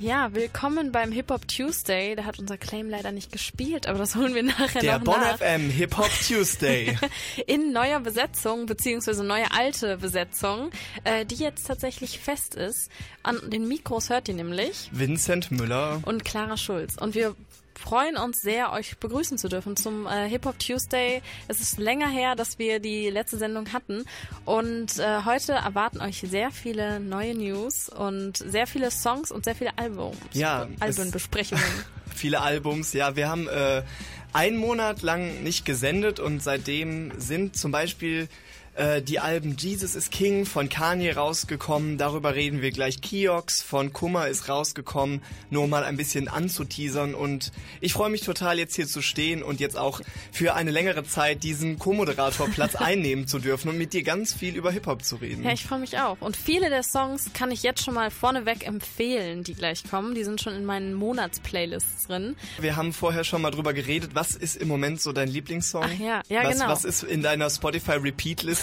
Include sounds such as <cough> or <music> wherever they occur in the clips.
Ja, willkommen beim Hip Hop Tuesday. Da hat unser Claim leider nicht gespielt, aber das holen wir nachher Der noch Bonn nach. FM Hip Hop Tuesday. <laughs> In neuer Besetzung, beziehungsweise neue alte Besetzung, äh, die jetzt tatsächlich fest ist. An den Mikros hört ihr nämlich. Vincent Müller. Und Clara Schulz. Und wir freuen uns sehr, euch begrüßen zu dürfen zum äh, Hip Hop Tuesday. Es ist länger her, dass wir die letzte Sendung hatten und äh, heute erwarten euch sehr viele neue News und sehr viele Songs und sehr viele Albums. Ja, Albenbesprechungen. <laughs> viele Albums. Ja, wir haben äh, einen Monat lang nicht gesendet und seitdem sind zum Beispiel äh, die Alben Jesus is King von Kanye rausgekommen. Darüber reden wir gleich. Kiox von Kummer ist rausgekommen, nur mal ein bisschen anzuteasern. Und ich freue mich total, jetzt hier zu stehen und jetzt auch für eine längere Zeit diesen Co-Moderator-Platz <laughs> einnehmen zu dürfen und mit dir ganz viel über Hip-Hop zu reden. Ja, ich freue mich auch. Und viele der Songs kann ich jetzt schon mal vorneweg empfehlen, die gleich kommen. Die sind schon in meinen Monatsplaylists drin. Wir haben vorher schon mal drüber geredet. Was ist im Moment so dein Lieblingssong? Ach ja, ja was, genau. Was ist in deiner Spotify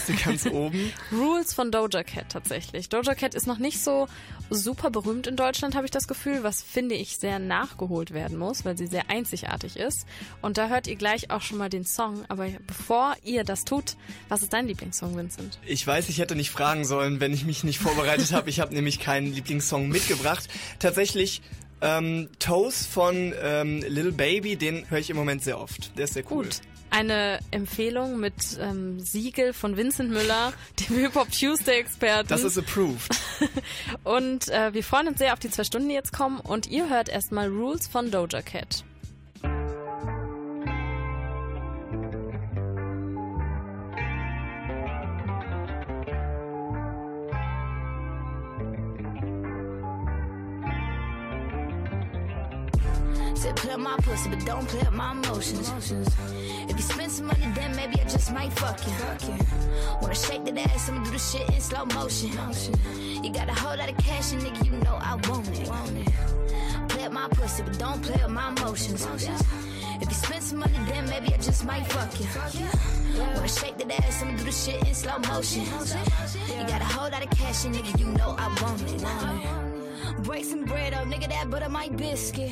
Repeat-Liste ganz <laughs> oben? Rules von Doja Cat tatsächlich. Doja Cat ist noch nicht so super berühmt in Deutschland, habe ich das Gefühl, was finde ich sehr nachgeholt werden muss, weil sie sehr einzigartig ist. Und da hört ihr gleich auch schon mal den Song. Aber bevor ihr das tut, was ist dein Lieblingssong, Vincent? Ich weiß, ich hätte nicht fragen sollen, wenn ich mich nicht vorbereitet habe. Ich habe nämlich keinen Lieblingssong mitgebracht. Tatsächlich ähm, Toast von ähm, Little Baby, den höre ich im Moment sehr oft. Der ist sehr cool. Gut. Eine Empfehlung mit ähm, Siegel von Vincent Müller, <laughs> dem Hip-Hop Tuesday-Experten. Das ist approved. <laughs> und äh, wir freuen uns sehr auf die zwei Stunden, die jetzt kommen. Und ihr hört erstmal Rules von Doja Cat. Said play up my pussy, but don't play up my emotions. If you spend some money, then maybe I just might fuck you. Wanna shake that ass, I'ma do the shit in slow motion. You got a whole lot of cash, and nigga, you know I want it. Play up my pussy, but don't play up my emotions. If you spend some money, then maybe I just might fuck you. Wanna shake that ass, I'ma do the shit in slow motion. You got a whole lot of cash, and nigga, you know I want it. Break some bread up, nigga, that butter my biscuit.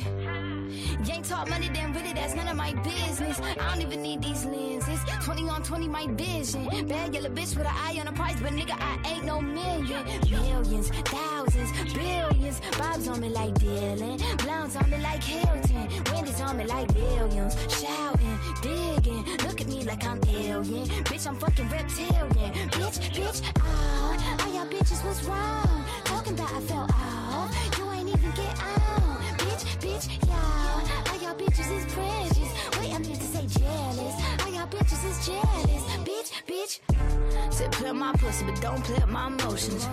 Ain't talk money, then really that's none of my business. I don't even need these lenses. 20 on 20, my vision. Bad yellow bitch with an eye on the price, but nigga, I ain't no million. Millions, thousands, billions. Bob's on me like Dylan. Blondes on me like Hilton. Wendy's on me like billions. Shouting, digging. Look at me like I'm alien. Bitch, I'm fucking reptilian. Bitch, bitch, ah. All y'all bitches was wrong. Talking about I fell off. You ain't even get on. Bitch, bitch, y'all. All y'all bitches is precious. Wait, I meant to say jealous. All y'all bitches is jealous. Bitch, bitch. Said play up my pussy, but don't play up my emotions.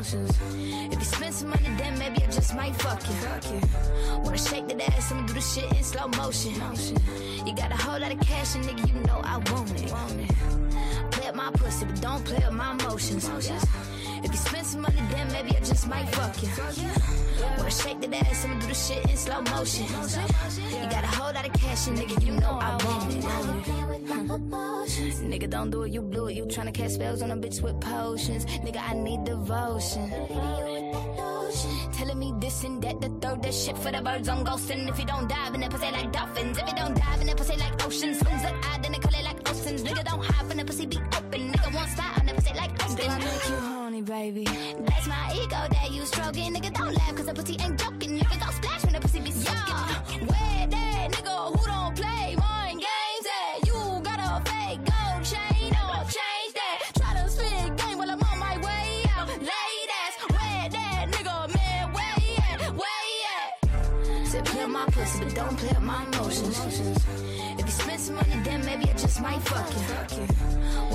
If you spend some money, then maybe I just might fuck you. Wanna shake that ass, I'ma do the shit in slow motion. You got a whole lot of cash, and nigga, you know I want it. Play up my pussy, but don't play up my emotions. If you spend some money, then maybe I just might fuck you. Wanna shake that ass, I'ma do the shit in slow motion. You got a whole lot of cash, and nigga, you know I want it. Nigga, don't do it, you blew it. You tryna cast spells on a bitch with potions. Nigga, I need devotion. Telling me this and that, the third, that shit for the birds on ghosting. If you don't dive in the pussy like dolphins, if you don't dive in the pussy like oceans, baby. That's my ego that you stroking. Nigga, don't laugh, cause the pussy ain't joking. Nigga, go splash when the pussy be soaking. Where that nigga who don't play mind games at? You got a fake gold chain or change that. Try to spit game while I'm on my way out. Ladies, where that nigga man, where he at? Where he at? Said play my pussy, but don't play up my emotions. If you spend some money, then maybe I just might fuck you.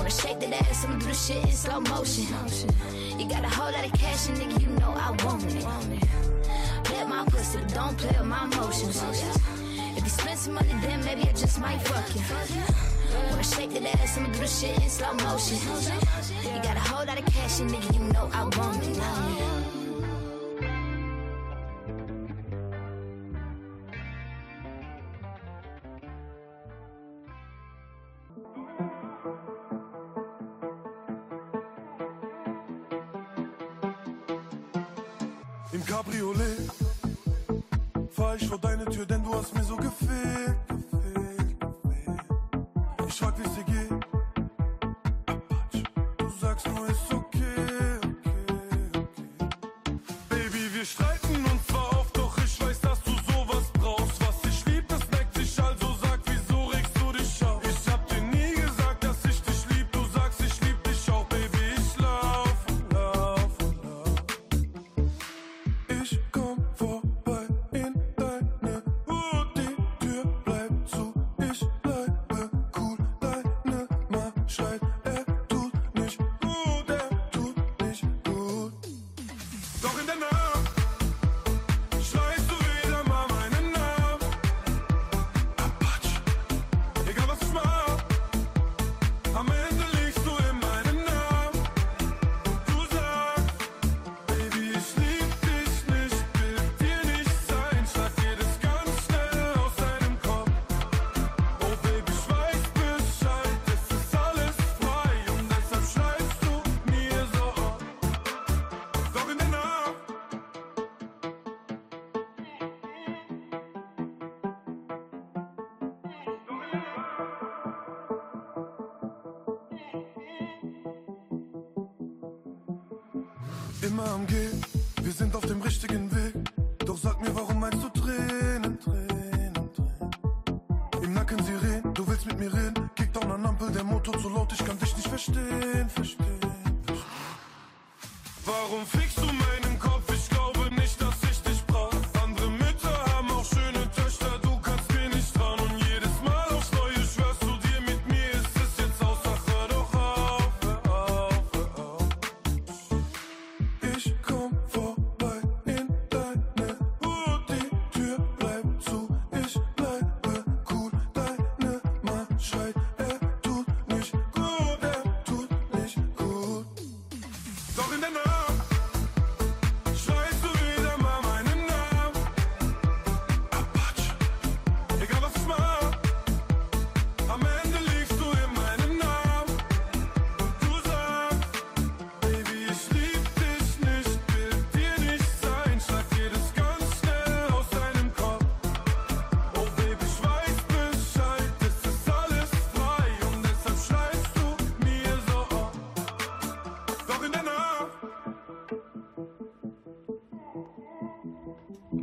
Wanna shake that ass, I'ma do the shit in slow motion. You got a whole lot of cash, and nigga, you know I want it. Play my pussy, but don't play up my emotions. If you spend some money, then maybe I just might fuck you. Wanna shake that ass, I'ma do the shit in slow motion. You got a whole lot of cash, and nigga, you know I want it. Tür, denn du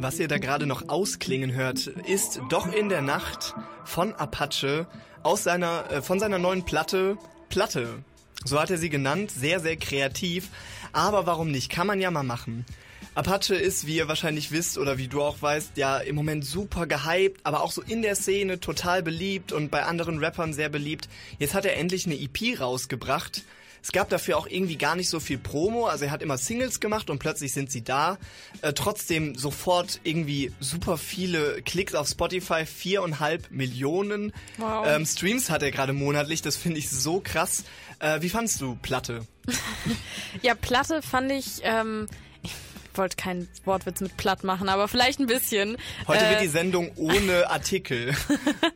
Was ihr da gerade noch ausklingen hört, ist Doch in der Nacht von Apache aus seiner, äh, von seiner neuen Platte Platte. So hat er sie genannt, sehr, sehr kreativ. Aber warum nicht? Kann man ja mal machen. Apache ist, wie ihr wahrscheinlich wisst oder wie du auch weißt, ja im Moment super gehypt, aber auch so in der Szene total beliebt und bei anderen Rappern sehr beliebt. Jetzt hat er endlich eine EP rausgebracht. Es gab dafür auch irgendwie gar nicht so viel Promo, also er hat immer Singles gemacht und plötzlich sind sie da. Äh, trotzdem sofort irgendwie super viele Klicks auf Spotify, viereinhalb Millionen Wow. ähm, Streams hat er gerade monatlich, das finde ich so krass. Äh, wie fandst du Platte? <laughs> Ja, Platte fand ich, ähm, ich wollte keinen Wortwitz mit platt machen, aber vielleicht ein bisschen. Heute Äh, wird die Sendung ohne <laughs> Artikel.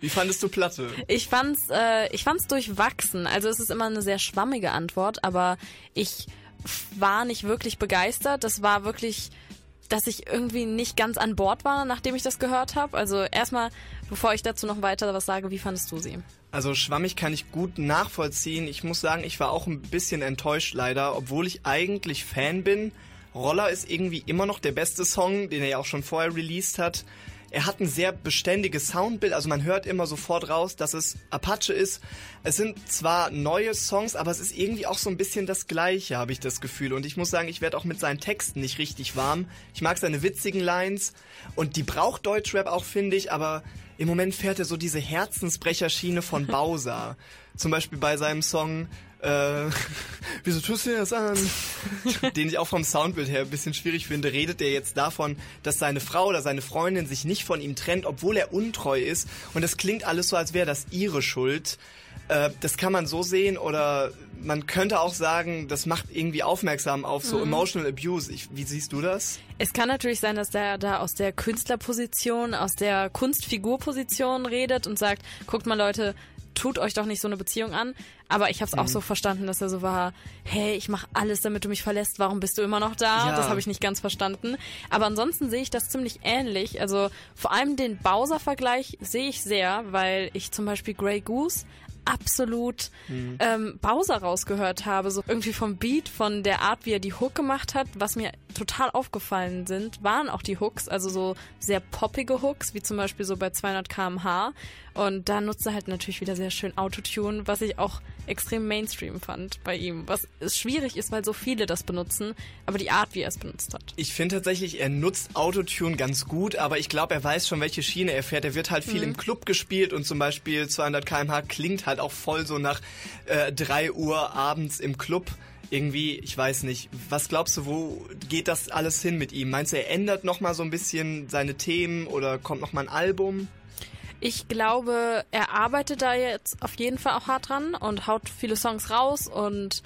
Wie fandest du Platte? Ich fand's, äh, ich fand's durchwachsen. Also es ist immer eine sehr schwammige Antwort, aber ich war nicht wirklich begeistert. Das war wirklich, dass ich irgendwie nicht ganz an Bord war, nachdem ich das gehört habe. Also erstmal, bevor ich dazu noch weiter was sage, wie fandest du sie? Also schwammig kann ich gut nachvollziehen. Ich muss sagen, ich war auch ein bisschen enttäuscht leider, obwohl ich eigentlich Fan bin. Roller ist irgendwie immer noch der beste Song, den er ja auch schon vorher released hat. Er hat ein sehr beständiges Soundbild, also man hört immer sofort raus, dass es Apache ist. Es sind zwar neue Songs, aber es ist irgendwie auch so ein bisschen das Gleiche, habe ich das Gefühl. Und ich muss sagen, ich werde auch mit seinen Texten nicht richtig warm. Ich mag seine witzigen Lines und die braucht Deutschrap auch, finde ich, aber im Moment fährt er so diese Herzensbrecherschiene von <laughs> Bowser. Zum Beispiel bei seinem Song äh, <laughs> wieso tust du dir das an? <laughs> Den ich auch vom Soundbild her ein bisschen schwierig finde, redet er jetzt davon, dass seine Frau oder seine Freundin sich nicht von ihm trennt, obwohl er untreu ist. Und das klingt alles so, als wäre das ihre Schuld. Äh, das kann man so sehen oder man könnte auch sagen, das macht irgendwie aufmerksam auf so Emotional Abuse. Ich, wie siehst du das? Es kann natürlich sein, dass der da aus der Künstlerposition, aus der Kunstfigurposition redet und sagt, guckt mal Leute, tut euch doch nicht so eine Beziehung an. Aber ich habe es auch Mhm. so verstanden, dass er so war, hey, ich mache alles, damit du mich verlässt, warum bist du immer noch da? Ja. Das habe ich nicht ganz verstanden. Aber ansonsten sehe ich das ziemlich ähnlich. Also vor allem den Bowser-Vergleich sehe ich sehr, weil ich zum Beispiel Grey Goose absolut Mhm. ähm, Bowser rausgehört habe. So irgendwie vom Beat, von der Art, wie er die Hook gemacht hat. Was mir total aufgefallen sind, waren auch die Hooks, also so sehr poppige Hooks, wie zum Beispiel so bei 200 km/h. Und da nutzt er halt natürlich wieder sehr schön Autotune, was ich auch extrem Mainstream fand bei ihm. Was schwierig ist, weil so viele das benutzen, aber die Art, wie er es benutzt hat. Ich finde tatsächlich, er nutzt Autotune ganz gut, aber ich glaube, er weiß schon, welche Schiene er fährt. Er wird halt viel im Club gespielt und zum Beispiel 200 km/h klingt halt auch voll so nach äh, 3 Uhr abends im Club. Irgendwie, ich weiß nicht. Was glaubst du, wo geht das alles hin mit ihm? Meinst du, er ändert nochmal so ein bisschen seine Themen oder kommt nochmal ein Album? Ich glaube, er arbeitet da jetzt auf jeden Fall auch hart dran und haut viele Songs raus und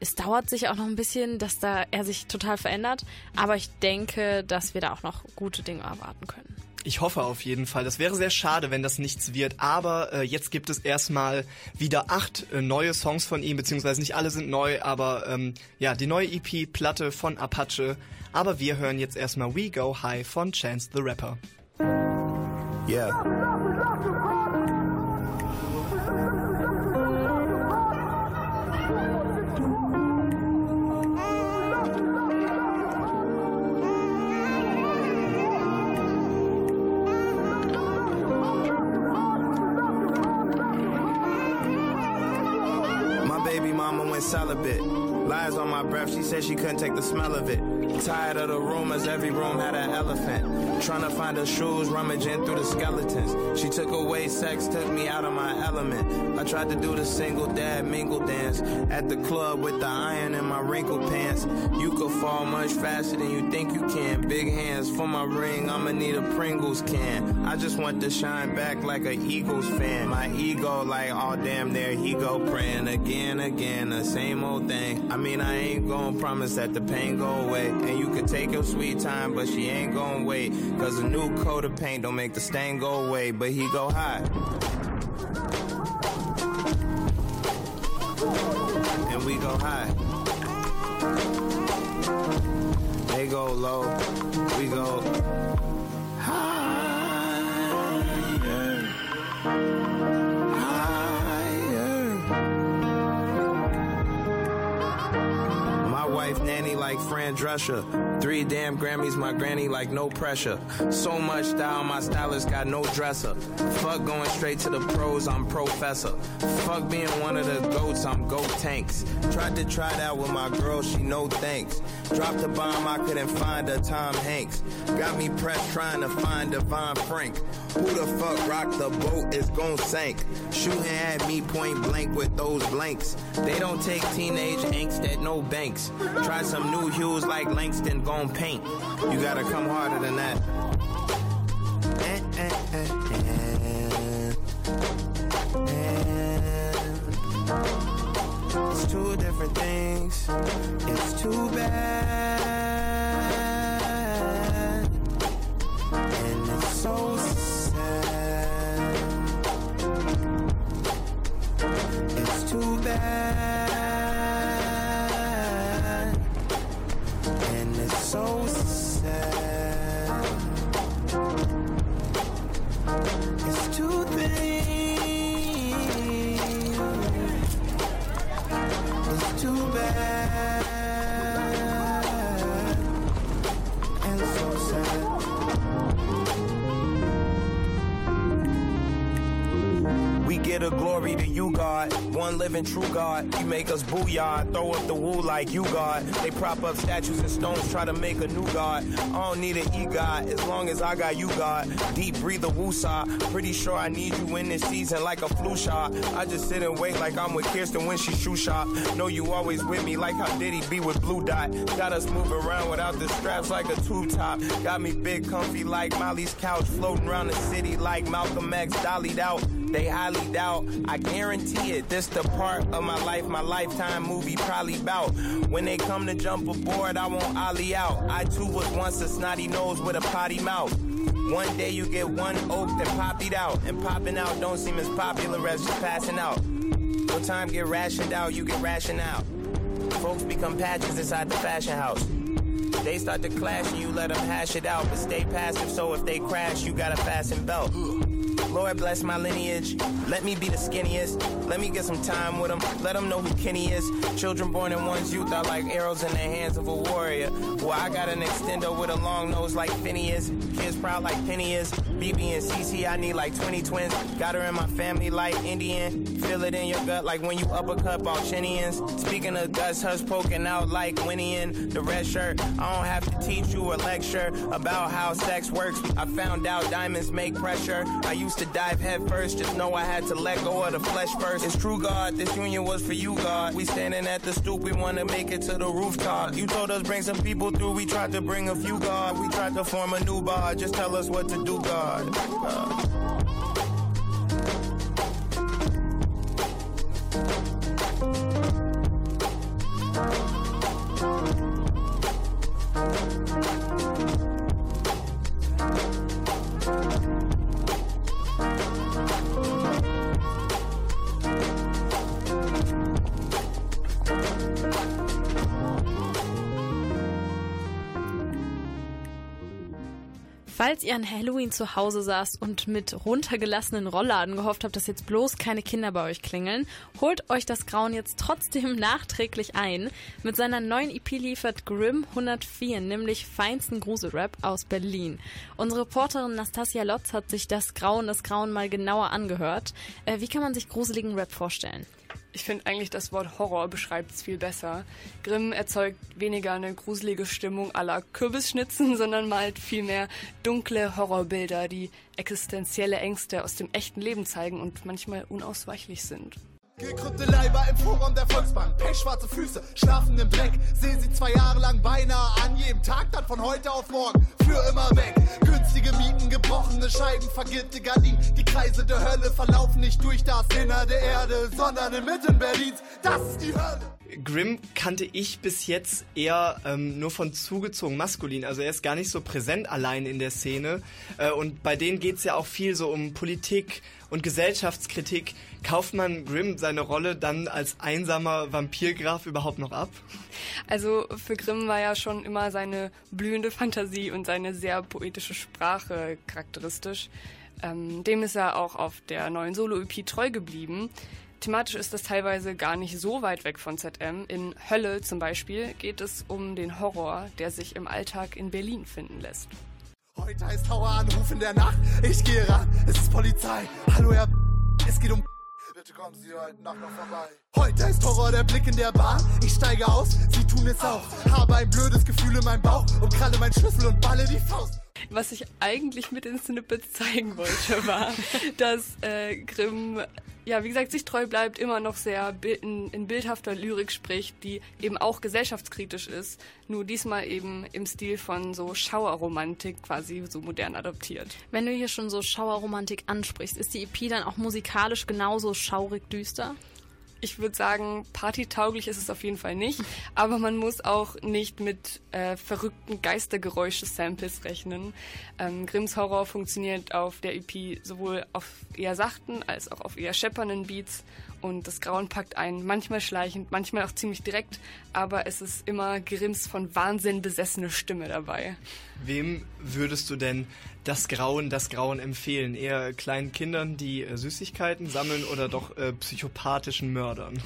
es dauert sich auch noch ein bisschen, dass da er sich total verändert. Aber ich denke, dass wir da auch noch gute Dinge erwarten können. Ich hoffe auf jeden Fall. Das wäre sehr schade, wenn das nichts wird. Aber äh, jetzt gibt es erstmal wieder acht äh, neue Songs von ihm, beziehungsweise nicht alle sind neu, aber ähm, ja, die neue EP-Platte von Apache. Aber wir hören jetzt erstmal We Go High von Chance the Rapper. Yeah. My baby mama went celibate. Lies on my breath, she said she couldn't take the smell of it. Tired of the rumors, every room had an elephant. Trying to find her shoes, rummaging through the skeletons. She took away sex, took me out of my element. I tried to do the single dad mingle dance at the club with the iron in my wrinkled pants. You could fall much faster than you think you can. Big hands for my ring, I'ma need a Pringles can. I just want to shine back like a Eagles fan. My ego, like, oh damn, there he go praying again, again, the same old thing. I mean, I ain't gonna promise that the pain go away. And you could take your sweet time, but she ain't gonna wait. Cause a new coat of paint don't make the stain go away, but he go high. And we go high. They go low, we go higher. Like Fran Drescher. Three damn Grammys, my granny like no pressure. So much style, my stylist got no dresser. Fuck going straight to the pros, I'm professor. Fuck being one of the goats, I'm goat tanks. Tried to try that with my girl, she no thanks. Dropped a bomb, I couldn't find a Tom Hanks. Got me pressed trying to find Devon Frank. Who the fuck rocked the boat is gon' sink. Shooting at me point blank with those blanks. They don't take teenage angst at no banks. Try some new hues like Langston gon' paint. You gotta come harder than that. It's two different things. It's too bad. And it's so sad. It's too bad. So sad. It's two things. It's too bad. Glory you, God. One living true God. You make us booyah. Throw up the woo like you, God. They prop up statues and stones, try to make a new God. I don't need an e-God as long as I got you, God. Deep breather woosah. Pretty sure I need you in this season like a flu shot. I just sit and wait like I'm with Kirsten when she shoe shop. Know you always with me like how Diddy be with Blue Dot. Got us move around without the straps like a tube top. Got me big comfy like Molly's couch. Floating around the city like Malcolm X dollied out. They highly doubt. I guarantee it. This the part of my life, my lifetime movie probably bout. When they come to jump aboard, I won't ollie out. I too was once a snotty nose with a potty mouth. One day you get one oak, then pop it out. And popping out don't seem as popular as just passing out. Your time get rationed out, you get rationed out. Folks become patches inside the fashion house. They start to clash and you let them hash it out. But stay passive, so if they crash, you got a fasten belt. Lord bless my lineage. Let me be the skinniest. Let me get some time with them. Let them know who Kenny is. Children born in one's youth are like arrows in the hands of a warrior. Well, I got an extender with a long nose like Phineas. Kids proud like Penny is. BB and CC, I need like 20 twins. Got her in my family like Indian. Feel it in your gut like when you uppercut Balchinians. Speaking of guts, hers poking out like Winnie in the red shirt. I don't have to teach you a lecture about how sex works. I found out diamonds make pressure. I used to dive head first, just know I had to let go of the flesh first. It's true, God, this union was for you, God. We standing at the stoop, we wanna make it to the rooftop. You told us bring some people through, we tried to bring a few, God. We tried to form a new bar, just tell us what to do, God. Uh. Falls ihr an Halloween zu Hause saßt und mit runtergelassenen Rollladen gehofft habt, dass jetzt bloß keine Kinder bei euch klingeln, holt euch das Grauen jetzt trotzdem <laughs> nachträglich ein. Mit seiner neuen EP liefert Grimm 104 nämlich feinsten Gruselrap aus Berlin. Unsere Reporterin Nastasia Lotz hat sich das Grauen, das Grauen mal genauer angehört. Äh, wie kann man sich gruseligen Rap vorstellen? Ich finde eigentlich das Wort Horror beschreibt es viel besser. Grimm erzeugt weniger eine gruselige Stimmung aller Kürbisschnitzen, <laughs> sondern malt vielmehr dunkle Horrorbilder, die existenzielle Ängste aus dem echten Leben zeigen und manchmal unausweichlich sind. Gekrümmte Leiber im Vorraum der Volksbank, pechschwarze Füße, schlafen im Dreck. Sehen sie zwei Jahre lang beinahe an jedem Tag, dann von heute auf morgen für immer weg. Günstige Mieten, gebrochene Scheiben, vergilbte Gardinen. Die Kreise der Hölle verlaufen nicht durch das Inner der Erde, sondern inmitten Berlins. Das ist die Hölle. Grimm kannte ich bis jetzt eher ähm, nur von zugezogen maskulin. Also er ist gar nicht so präsent allein in der Szene. Äh, und bei denen geht's ja auch viel so um Politik und Gesellschaftskritik. Kauft man Grimm seine Rolle dann als einsamer Vampirgraf überhaupt noch ab? Also für Grimm war ja schon immer seine blühende Fantasie und seine sehr poetische Sprache charakteristisch. Ähm, dem ist er auch auf der neuen Solo-EP treu geblieben. Thematisch ist das teilweise gar nicht so weit weg von ZM. In Hölle zum Beispiel geht es um den Horror, der sich im Alltag in Berlin finden lässt. Heute heißt Haueranruf in der Nacht. Ich gehe ran, es ist Polizei. Hallo, Herr. Es geht um. Bitte kommen Sie heute Nacht noch vorbei. Heute ist Horror der Blick in der Bahn. Ich steige aus, Sie tun es auch. Habe ein blödes Gefühl in meinem Bauch und kralle meinen Schlüssel und balle die Faust. Was ich eigentlich mit den Snippets zeigen wollte, war, dass äh, Grimm, ja, wie gesagt, sich treu bleibt, immer noch sehr in, in bildhafter Lyrik spricht, die eben auch gesellschaftskritisch ist, nur diesmal eben im Stil von so Schauerromantik quasi so modern adoptiert. Wenn du hier schon so Schauerromantik ansprichst, ist die EP dann auch musikalisch genauso schaurig düster? Ich würde sagen, partytauglich ist es auf jeden Fall nicht, aber man muss auch nicht mit äh, verrückten Geistergeräusche-Samples rechnen. Ähm, Grimms Horror funktioniert auf der EP sowohl auf eher sachten als auch auf eher scheppernden Beats und das Grauen packt ein, manchmal schleichend, manchmal auch ziemlich direkt, aber es ist immer Grimms von Wahnsinn besessene Stimme dabei. Wem würdest du denn das Grauen, das Grauen empfehlen? Eher kleinen Kindern, die äh, Süßigkeiten sammeln oder doch äh, psychopathischen Mördern?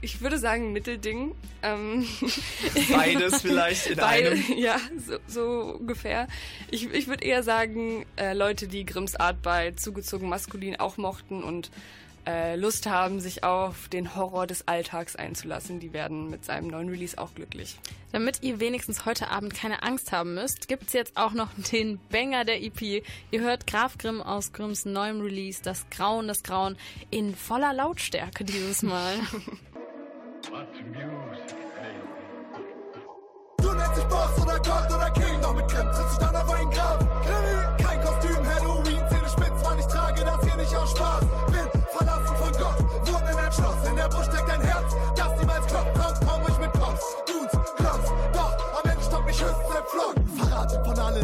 Ich würde sagen Mittelding. Ähm <laughs> Beides vielleicht in Beide, einem. <laughs> Ja, so, so ungefähr. Ich, ich würde eher sagen, äh, Leute, die Grimms Art bei zugezogen maskulin auch mochten und äh, Lust haben, sich auf den Horror des Alltags einzulassen, die werden mit seinem neuen Release auch glücklich. Damit ihr wenigstens heute Abend keine Angst haben müsst, gibt's jetzt auch noch den Banger der EP. Ihr hört Graf Grimm aus Grimms neuem Release, das Grauen, das Grauen, in voller Lautstärke dieses Mal. <laughs> Du nennst dich Boss oder Gott oder King,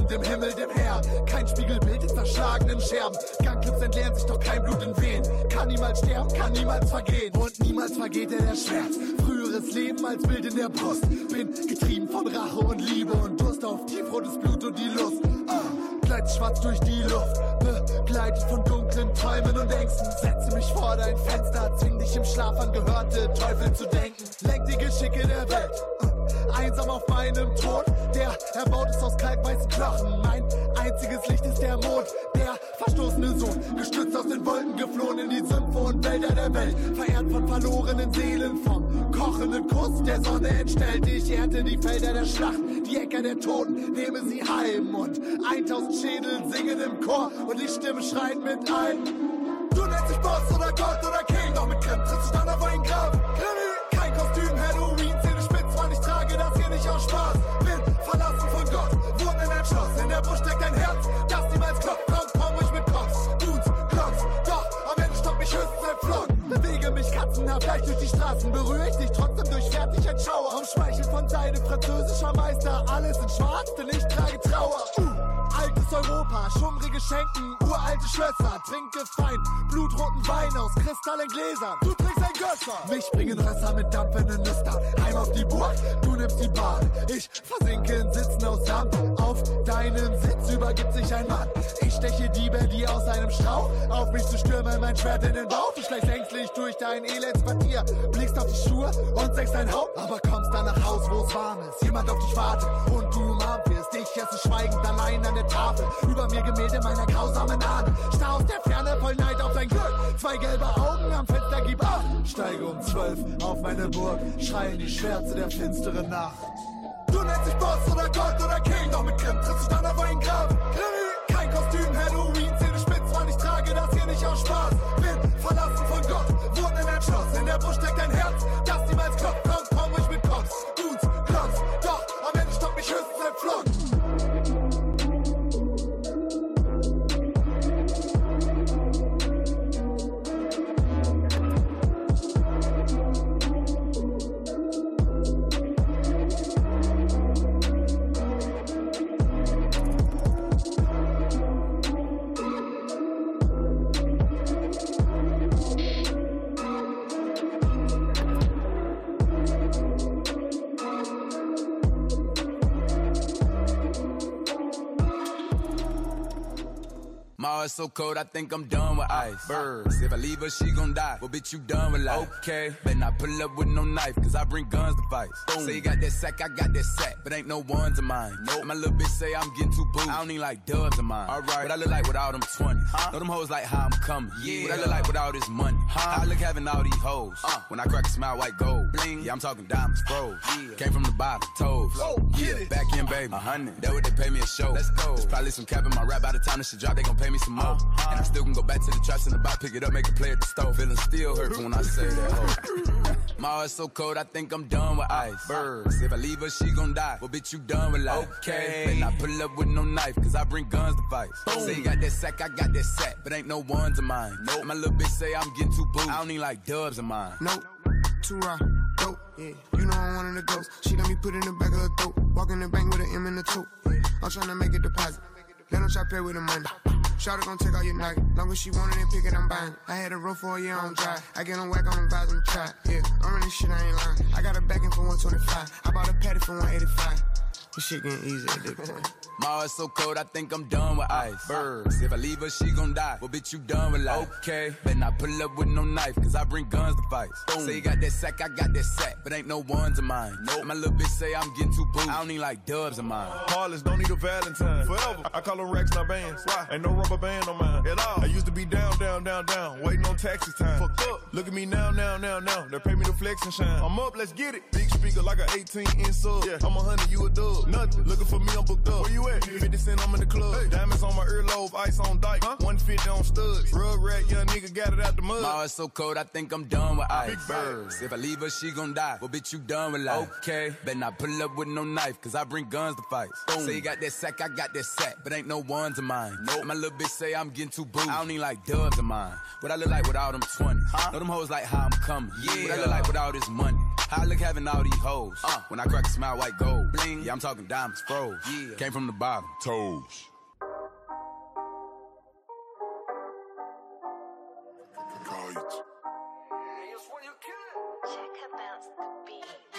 allen, dem Himmel, dem Herrn. Kein Spiegelbild in verschlagenen Scherben. Gangclips entleeren sich doch kein Blut in Wehen. Kann niemals sterben, kann niemals vergehen. Und niemals vergeht er der Schmerz. Früheres Leben als Bild in der Brust. Bin getrieben von Rache und Liebe und Durst auf tiefrotes Blut und die Lust. Ah, Gleit schwarz durch die Luft, begleitet von dunklen Träumen und Ängsten. Setze mich vor dein Fenster, zwing dich im Schlaf an gehörte Teufel zu denken. Lenk die Geschicke der Welt. Ah, Einsam auf meinem Tod, der erbaut ist aus kalkweißen Knochen. Mein einziges Licht ist der Mond, der verstoßene Sohn, gestützt aus den Wolken geflohen in die Sümpfe und Wälder der Welt. Verehrt von verlorenen Seelen, vom kochenden Kuss der Sonne entstellt. Ich ehrte die Felder der Schlacht, die Äcker der Toten, nehme sie heim und 1000 Schädel singen im Chor und die Stimme schreit mit ein. Du nennst dich Boss oder Gott oder King, doch mit Krim trittst du dann auf ein Grab. Krimi, nicht aus Spaß. Bin verlassen von Gott, wohne in einem Schloss, in der Brust steckt ein Herz, das niemals klopft. Komm, komm ruhig mit Cox, Dudes, Klotz, doch am Ende stoppt mich höchstens ein Flock. Bewege mich katzenhaft leicht durch die Straßen, berühre ich dich trotzdem durchfährt dich ein Schauer. Umschmeichelt von Seide französischer Meister, alles in schwarz, denn ich trage Trauer. Uh. Altes Europa, schummrige Schenken, uralte Schlösser, trinke fein, blutroten Wein aus kristallen Gläsern. Du trinkst ein Gösser. Mich bringen Rösser mit dampfenden Nüstern, heim auf die Burg, du nimmst die Bahn. Ich versinke in Sitzen aus Sand, auf deinem Sitz übergibt sich ein Mann. Ich steche Diebe, die aus einem Strauch auf mich zu stürmen, mein Schwert in den Bauch. Du schleichst ängstlich durch dein Elendsquartier, blickst auf die Schuhe und sägst dein Haupt, aber kommst dann nach Haus, wo es warm ist. Jemand auf dich wartet und du umarmt wirst. Ich esse schweigend allein an der Tafel. Über mir Gemälde meiner grausamen Ahnen. Starr aus der Ferne voll Neid auf dein Glück. Zwei gelbe Augen am Fenster, gib acht. Steige um zwölf auf meine Burg. Schreien die Schwärze der finsteren Nacht. Du nennst dich Boss oder Gott oder King. Doch mit Krim trittst du dann auf ein Grab. Krimi, kein Kostüm, Halloween, Zähne spitz, weil ich trage das hier nicht aus Spaß. Bin verlassen von Gott, wohne in einem Schloss. In der Brust steckt ein Herz, It's so cold, I think I'm done with ice. Birds, if I leave her, she gon' die. Well, bitch, you done with life. Okay, better not pull up with no knife, cause I bring guns to fight. Say you got that sack, I got that sack, but ain't no ones of mine. Nope. My little bitch say I'm getting too booed. I don't need like dubs of mine. Alright, what I look like without them 20. Huh? Know them hoes like how I'm coming. Yeah. What I look like with all this money. Huh? I look having all these hoes. Uh. When I crack a smile, white gold. Bling. Yeah, I'm talking diamonds, froze. Yeah. Came from the bottom, toes. Oh, yeah, back in, baby. A hundred. That what they pay me a show. Let's go. There's probably some cap in my rap by the time this shit drop, they gon' pay me some more. And I still can go back to the traps in the box, pick it up, make a play at the stove. Feeling still hurt when I say that. Ho. My heart's so cold, I think I'm done with ice. Birds, if I leave her, she gon' die. Well, bitch, you done with life. Okay. And I pull up with no knife, cause I bring guns to fight. Say you got that sack, I got that sack, but ain't no ones of mine. Nope. My little bitch say I'm getting too booed. I don't need like dubs of mine. Nope, too raw, dope, yeah. You know I'm one of the ghosts. She got me put in the back of her throat. Walk in the bank with an M in the tote. Yeah. I'm tryna make a deposit. Let them try pay with the money. Shawty gon' take all your nugget. Long as she want it and pick it, I'm buying. I had a roll for a year on dry. I get on whack on the vibes and try. Yeah, I'm running shit, I ain't lying. I got a backing for 125. I bought a patty for 185. This shit getting easy at this point. Ma, it's so cold, I think I'm done with ice. Birds, if I leave her, she gon' die. Well, bitch, you done with life. Okay, better not pull up with no knife, cause I bring guns to fight. Say you got that sack, I got that sack, but ain't no ones of mine. Nope. My little bitch say I'm getting too booed. I don't need like dubs of mine. Heartless, don't need a Valentine. Forever. I call them racks, not bands. Why? Ain't no rubber band on mine. At all. I used to be down, down, down, down. Waiting on taxi time. Fuck up. Look at me now, now, now, now. They pay me to flex and shine. I'm up, let's get it. Big speaker like an 18 inch sub. Yeah. I'm a hundred, you a dub. Nothing. Looking for me, I'm booked up. Where you at? 50 cent, I'm in the club. Hey. Diamonds on my earlobe, ice on dyke. Huh? 150 on studs. Rug rat, young nigga got it out the mud. Ma, it's so cold, I think I'm done with ice. Big birds. If I leave her, she gon' die. Well, bitch, you done with life. Okay, better not pull up with no knife, cause I bring guns to fight. Say you got that sack, I got that sack, but ain't no ones of mine. Nope. My little bitch say I'm getting too booed. I don't need like dubs of mine. What I look like with all them 20s. Huh? Know them hoes like how I'm coming. Yeah. What I look like with all this money. How I look having all these hoes. Uh, when I crack a smile, white gold. Bling. Yeah, I'm talking diamonds, froze. Yeah. Came from the bottom. Toes.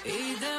Idemo,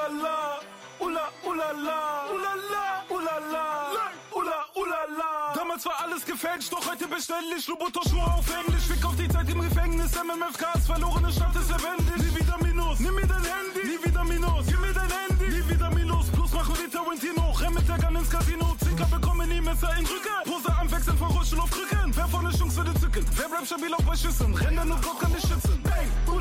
la la, ooh la, ooh la la. Damals war alles gefälscht, doch heute bestell ich Louboutin-Schuhe auf Englisch. Fick auf die Zeit im Gefängnis, MMFKs, verlorene Stadt ist lebendig. Nie wieder Minus, nimm mir dein Handy, nie wieder Minus, gib mir dein Handy, nie wieder Minus. Plus machen die Tarantino, renn mit der Gun ins Casino. Zinker bekommen nie Messer in Rücken, Pose am Wechseln von Rollstuhl auf Krücken. Wer vorne Chance würde zücken, wer bleibt stabil auch bei Schüssen. Renn denn nur Gott kann dich schützen. Bang, ooh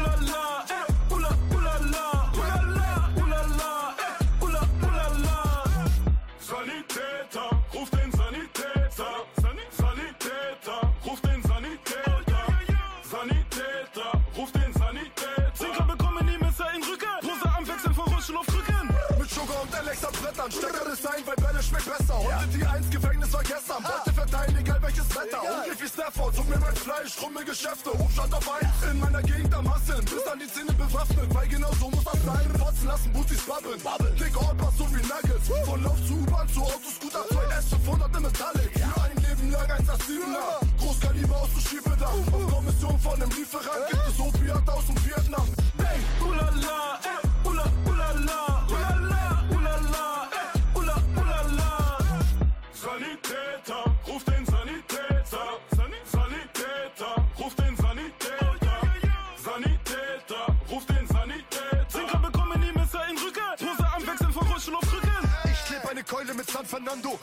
Krumme Geschäfte, auf eins. In meiner Gegend am Hasseln, bis an die Zähne bewaffnet. Weil genau so muss das sein. Fotzen lassen, Booties babbeln. Dick Ordpass so wie Nuggets. Von Lauf zu U-Bahn zu Autoscooter, 2 S500 im Metallic. Für ein Leben lang 187er. Großkaliber aus dem Schiebedach. Auf Kommission von einem Lieferant gibt es Opiate aus dem Vietnam. Bang! Ooh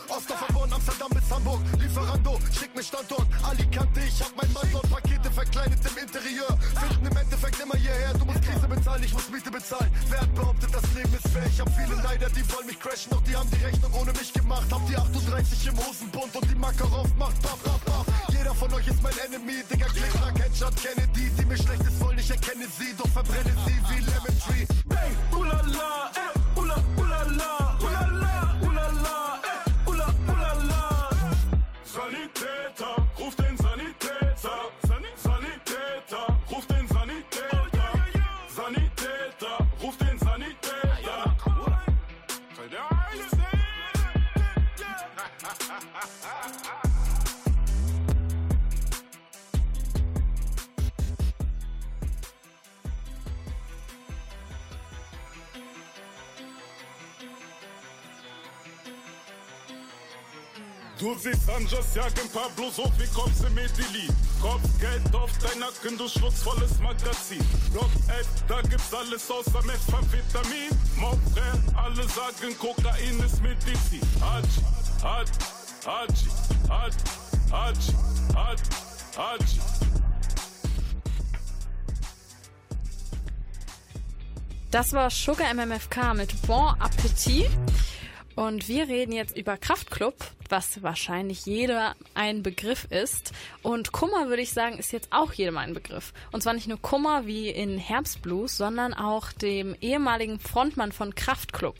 Ostdorfer Bonn, Amsterdam bis Hamburg. Lieferando, schick mir Standort. Alicante, ich hab mein Mann dort. Pakete verkleidet im Interieur. Finden im Endeffekt immer hierher. Du musst Krise bezahlen, ich muss Miete bezahlen. Wer hat behauptet, das Leben ist fair? Ich hab viele Neider, die wollen mich crashen. Doch die haben die Rechnung ohne mich gemacht. Hab die 38 im Hosenbund und die Makarov macht bap, bap, bap. Jeder von euch ist mein Enemy. Digga, Klickner, Headshot, Kennedy. Die mir schlecht ist, wollen ich erkenne sie. Doch verbrenne sie wie Lemon Tree. Bang, ooh la Du siehst Anjas jagen Pablo, so wie Cops im Medellin. Kopfgeld auf dein Nacken, du schlussvolles Magazin. Block 11, da gibt's alles außer Methamphetamin. Mopre, alle sagen Kokain ist Medizin. Haji, Haji, Haji, Haji, Haji, Haji, Haji. Das war Sugar MMFK mit Bon Appetit. Und wir reden jetzt über Kraftklub, was wahrscheinlich jeder ein Begriff ist. Und Kummer, würde ich sagen, ist jetzt auch jedem ein Begriff. Und zwar nicht nur Kummer wie in Herbstblues, sondern auch dem ehemaligen Frontmann von Kraftklub.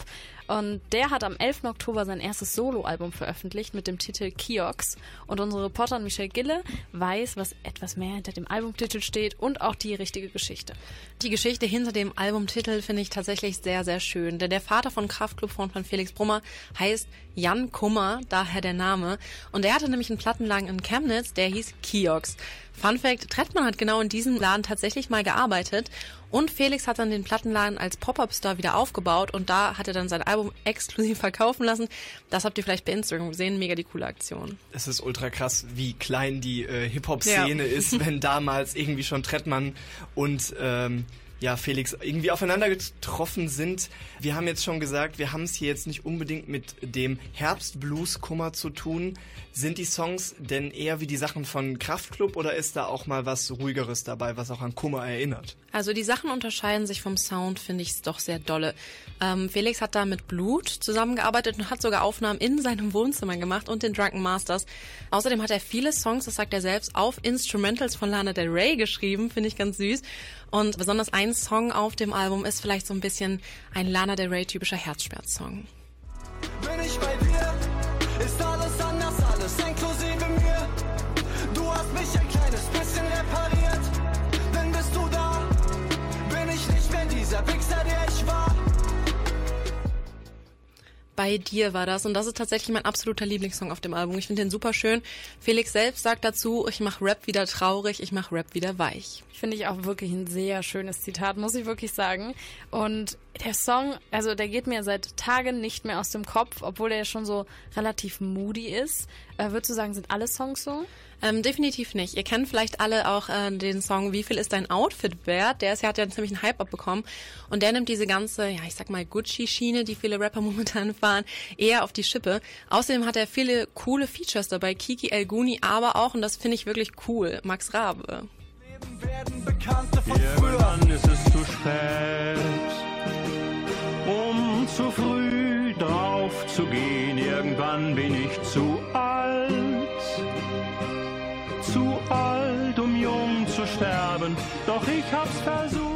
Und der hat am 11. Oktober sein erstes Soloalbum veröffentlicht mit dem Titel Kiox. Und unsere Reporterin Michelle Gille weiß, was etwas mehr hinter dem Albumtitel steht und auch die richtige Geschichte. Die Geschichte hinter dem Albumtitel finde ich tatsächlich sehr, sehr schön. Denn der Vater von Kraftclub-Frontmann Felix Brummer heißt Jan Kummer, daher der Name. Und er hatte nämlich einen Plattenladen in Chemnitz, der hieß Kiox. Fun Fact, Trettmann hat genau in diesem Laden tatsächlich mal gearbeitet und Felix hat dann den Plattenladen als Pop-Up-Star wieder aufgebaut und da hat er dann sein Album <laughs> exklusiv verkaufen lassen. Das habt ihr vielleicht bei Instagram gesehen, mega die coole Aktion. Es ist ultra krass, wie klein die äh, Hip-Hop-Szene Ja. ist, wenn damals irgendwie schon Trettmann und ähm, ja, Felix irgendwie aufeinander getroffen sind. Wir haben jetzt schon gesagt, wir haben es hier jetzt nicht unbedingt mit dem Herbstblues-Kummer zu tun. Sind die Songs denn eher wie die Sachen von Kraftklub oder ist da auch mal was ruhigeres dabei, was auch an Kummer erinnert? Also die Sachen unterscheiden sich vom Sound, finde ich doch sehr dolle. Ähm, Felix hat da mit Blut zusammengearbeitet und hat sogar Aufnahmen in seinem Wohnzimmer gemacht und den Drunken Masters. Außerdem hat er viele Songs, das sagt er selbst, auf Instrumentals von Lana Del Rey geschrieben, finde ich ganz süß. Und besonders ein Song auf dem Album ist vielleicht so ein bisschen ein Lana Del Rey typischer Herzschmerzsong. Bin ich bei dir? Ist alles Bei dir war das und das ist tatsächlich mein absoluter Lieblingssong auf dem Album. Ich finde den super schön. Felix selbst sagt dazu, ich mache Rap wieder traurig, ich mache Rap wieder weich. Finde ich auch wirklich ein sehr schönes Zitat, muss ich wirklich sagen. Und der Song, also der geht mir seit Tagen nicht mehr aus dem Kopf, obwohl er schon so relativ moody ist. Äh, würdest du sagen, sind alle Songs so? Ähm, definitiv nicht. Ihr kennt vielleicht alle auch äh, den Song Wie viel ist dein Outfit wert? Der ist, ja- hat ja einen ziemlichen Hype abbekommen. Und der nimmt diese ganze, ja, ich sag mal, Gucci-Schiene, die viele Rapper <laughs> momentan fahren, eher auf die Schippe. Außerdem hat er viele coole Features dabei. Kiki El Guni, aber auch, und das finde ich wirklich cool, Max Rabe. Irgendwann ist es zu spät, um zu früh drauf zu gehen. Irgendwann bin ich zu alt, alt, um jung zu sterben. Doch ich hab's versucht.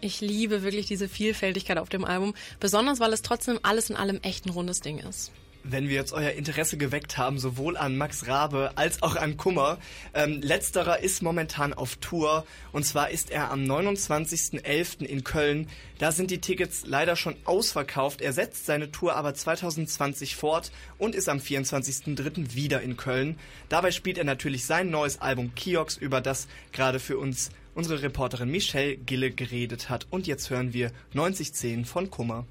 Ich liebe wirklich diese Vielfältigkeit auf dem Album, besonders weil es trotzdem alles in allem echt ein rundes Ding ist. Wenn wir jetzt euer Interesse geweckt haben, sowohl an Max Rabe als auch an Kummer. Ähm, letzterer ist momentan auf Tour und zwar ist er am 29.11. in Köln. Da sind die Tickets leider schon ausverkauft. Er setzt seine Tour aber 2020 fort und ist am 24.03. wieder in Köln. Dabei spielt er natürlich sein neues Album Kiox, über das gerade für uns unsere Reporterin Michelle Gille geredet hat. Und jetzt hören wir 9010 von Kummer.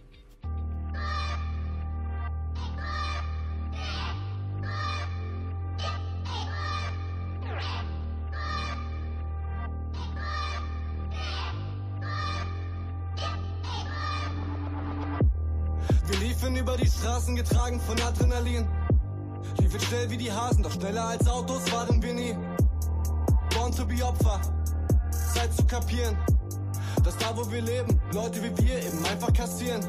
Liefen über die Straßen, getragen von Adrenalin. Liefen schnell wie die Hasen, doch schneller als Autos waren wir nie. Born to be Opfer, Zeit zu kapieren, dass da wo wir leben, Leute wie wir eben einfach kassieren.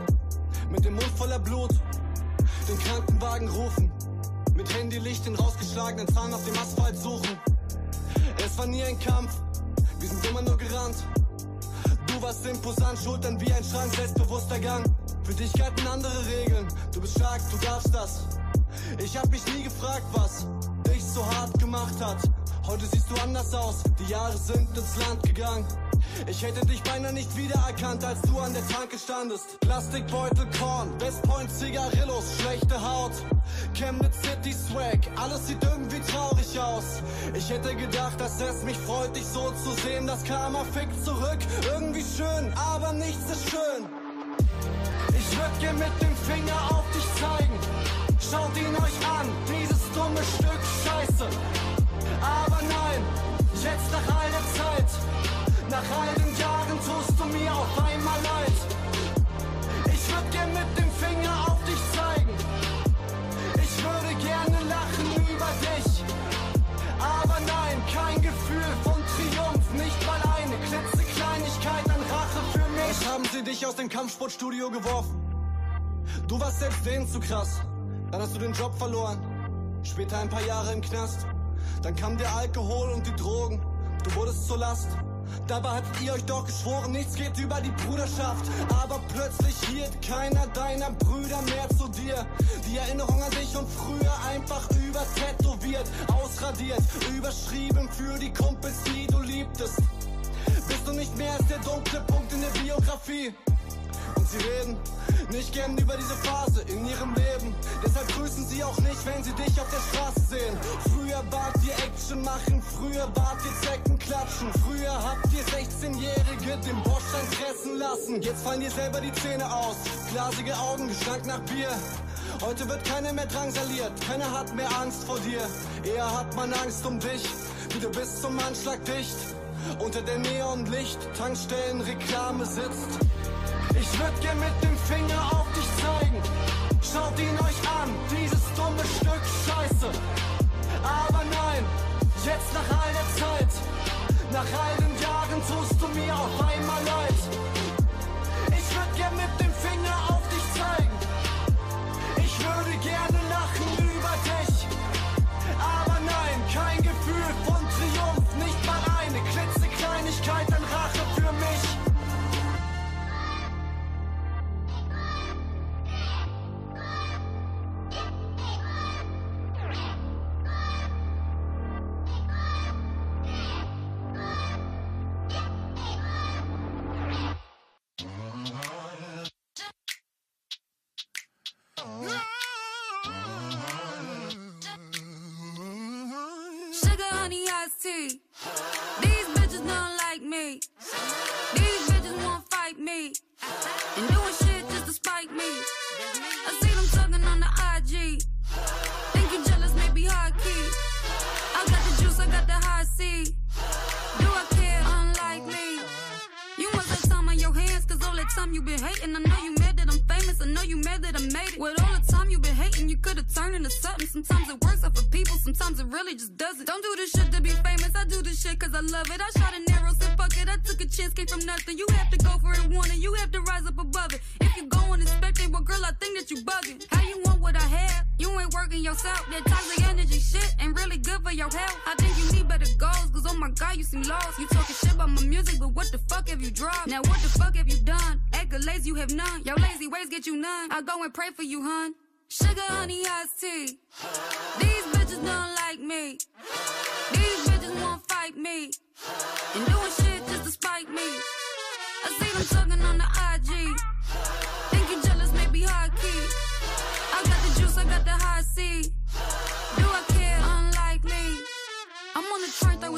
Mit dem Mund voller Blut, den Krankenwagen rufen. Mit Handylicht den rausgeschlagenen Zahn auf dem Asphalt suchen. Es war nie ein Kampf, wir sind immer nur gerannt. Du warst imposant, Schultern wie ein Schrank, selbstbewusster Gang. Für dich galten andere Regeln, du bist stark, du darfst das. Ich hab mich nie gefragt, was dich so hart gemacht hat. Heute siehst du anders aus, die Jahre sind ins Land gegangen. Ich hätte dich beinahe nicht wiedererkannt, als du an der Tanke standest. Plastikbeutel, Korn, Westpoint, Zigarillos, schlechte Haut. Chemnitz City Swag, alles sieht irgendwie traurig aus. Ich hätte gedacht, dass es mich freut, dich so zu sehen. Das Karma fickt zurück, irgendwie schön, aber nichts ist schön. Würd gern mit dem Finger auf dich zeigen. Schaut ihn euch an, dieses dumme Stück Scheiße. Aber nein, jetzt nach all der Zeit, nach all den Jahren tust du mir auf einmal leid. Ich würde gern mit dem Finger auf dich zeigen. Ich würde gerne lachen über dich. Aber nein, kein Gefühl von Triumph, nicht mal eine klitzekleinigkeit an Rache für mich. Was haben sie dich aus dem Kampfsportstudio geworfen? Du warst selbst denen zu krass. Dann hast du den Job verloren. Später ein paar Jahre im Knast. Dann kam der Alkohol und die Drogen. Du wurdest zur Last. Dabei hattet ihr euch doch geschworen, nichts geht über die Bruderschaft. Aber plötzlich hielt keiner deiner Brüder mehr zu dir. Die Erinnerung an dich und früher einfach übertätowiert, ausradiert, überschrieben für die Kumpels, die du liebtest. Bist du nicht mehr als der dunkle Punkt in der Biografie? Und sie reden nicht gern über diese Phase in ihrem Leben. Deshalb grüßen sie auch nicht, wenn sie dich auf der Straße sehen. Früher wart ihr Action machen, früher wart ihr Zecken klatschen. Früher habt ihr 16-Jährige den Bordstein fressen lassen. Jetzt fallen dir selber die Zähne aus. Glasige Augen, Gestank nach Bier. Heute wird keiner mehr drangsaliert, keiner hat mehr Angst vor dir. Eher hat man Angst um dich, wie du bist zum Anschlag dicht. Unter der Neonlicht, Tankstellen, Reklame sitzt. Ich würd gern mit dem Finger auf dich zeigen. Schaut ihn euch an, dieses dumme Stück Scheiße. Aber nein, jetzt nach all der Zeit, nach all den Jahren tust du mir auf einmal leid. Ich würd gern mit dem Honey, iced tea. These bitches don't like me. These bitches won't fight me. And doing shit just to spite me. I see them talking on the IG. Think you jealous, maybe high key. I got the juice, I got the high C. Do I care? Unlike me. You must have time on your hands, cause all that time you been hating. I know you I know you mad that I made it. With all the time you been hating, you could've turned into something. Sometimes it works out for people, sometimes it really just doesn't. Don't do this shit to be famous, I do this shit cause I love it. I shot an arrow, said fuck it, I took a chance, came from nothing. You have to go for it, it, you have to rise up above it. If you go and expect it, well girl, I think that you bugging. How you want what I have? You ain't working yourself, that toxic energy shit ain't really good for your health. I think you need better goals, cause my god, you seem lost. You talking shit about my music, but what the fuck have you dropped? Now what the fuck have you done? Accolades you have none. Your lazy ways get you none. I go and pray for you, hun. Sugar, honey, iced tea. These bitches don't like me. These bitches won't fight me. And doing shit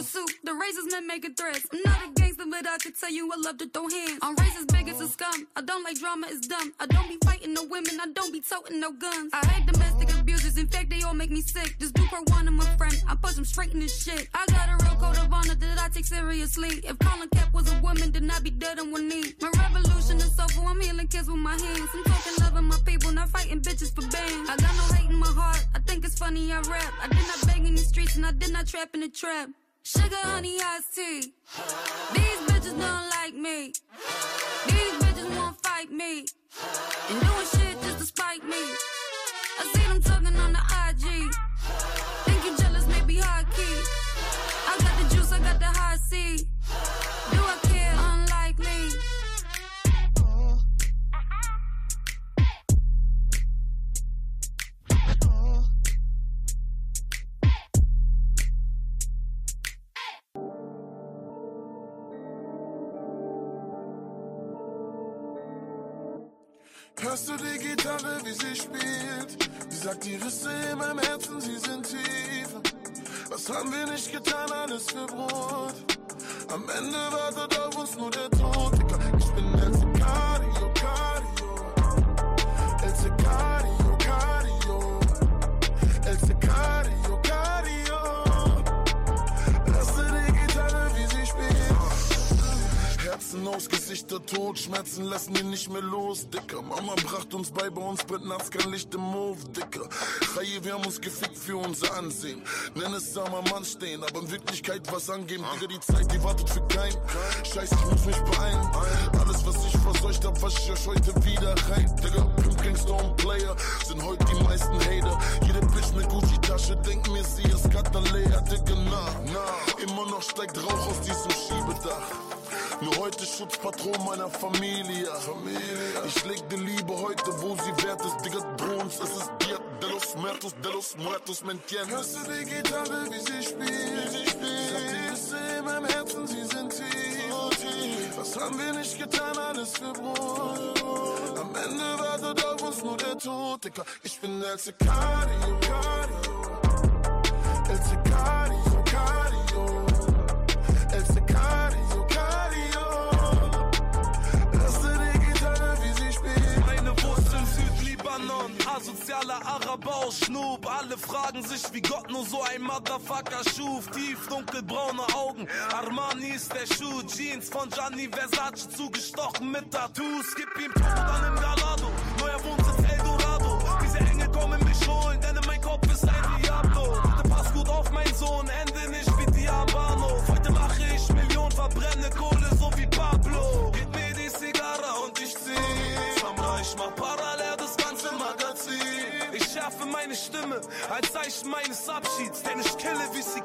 the razors men making threats. I'm not a gangster, but I can tell you I love to throw hands. I'm big as a scum. I don't like drama, it's dumb. I don't be fighting no women, I don't be toting no guns. I hate domestic abusers, in fact, they all make me sick. This per one of my friend, I push him straight in his shit. I got a real code of honor that I take seriously. If Colin Cap was a woman, then I'd be dead on one knee. My revolution is over, I'm healing kids with my hands. I'm talking loving my people, not fighting bitches for bands. I got no hate in my heart, I think it's funny I rap. I did not beg in the streets and I did not trap in the trap. Sugar, honey, iced tea. These bitches don't like me. These bitches won't fight me. And doing shit just to spite me. Sagt, die Risse in meinem Herzen, sie sind tief. Was haben wir nicht getan, alles für Brot? Am Ende wartet auf uns nur der Tod. Ich bin El Gesichter tot, Schmerzen lassen ihn nicht mehr los, Dicker. Mama bracht uns bei, bei uns brennt nachts kein Licht im Hof, Dicker. Chaye, wir haben uns gefickt für unser Ansehen. Nenn es armer Mann stehen, aber in Wirklichkeit was angeben. Digga, die Zeit, die wartet für keinen. Scheiß, ich muss mich beeilen. Alles, was ich verseucht hab, wasch ich euch heute wieder rein. Digga, Pimp, Gangster und Player sind heute die meisten Hater. Jede Bitch mit Gucci-Tasche denkt mir, sie ist Katalea, Digga, na, na. Immer noch steigt Rauch aus diesem Schiebedach. Nur heute Schutzpatron meiner Familie. Ich leg die Liebe heute, wo sie wert ist. Digga, Drohens, es ist Dia de los Muertos, de los Muertos, ¿me entiendes? Hörst du die Gitarre, wie sie spielt? Sie spielt. Sag die in meinem Herzen, sie sind tief. Was haben wir nicht getan, alles für Brot. Am Ende wartet auf uns nur der Tod, Digga. Ich bin El Sicario, El asozialer Araber aus Schnub. Alle fragen sich, wie Gott nur so ein Motherfucker schuf. Tief dunkelbraune Augen, Armani ist der Schuh. Jeans von Gianni Versace zugestochen mit Tattoos. Gib ihm Tod an im Galado, neuer Wohnsitz Eldorado. Diese Engel kommen mich holen, denn mein Kopf ist ein Diablo. Bitte pass gut auf, mein Sohn, ende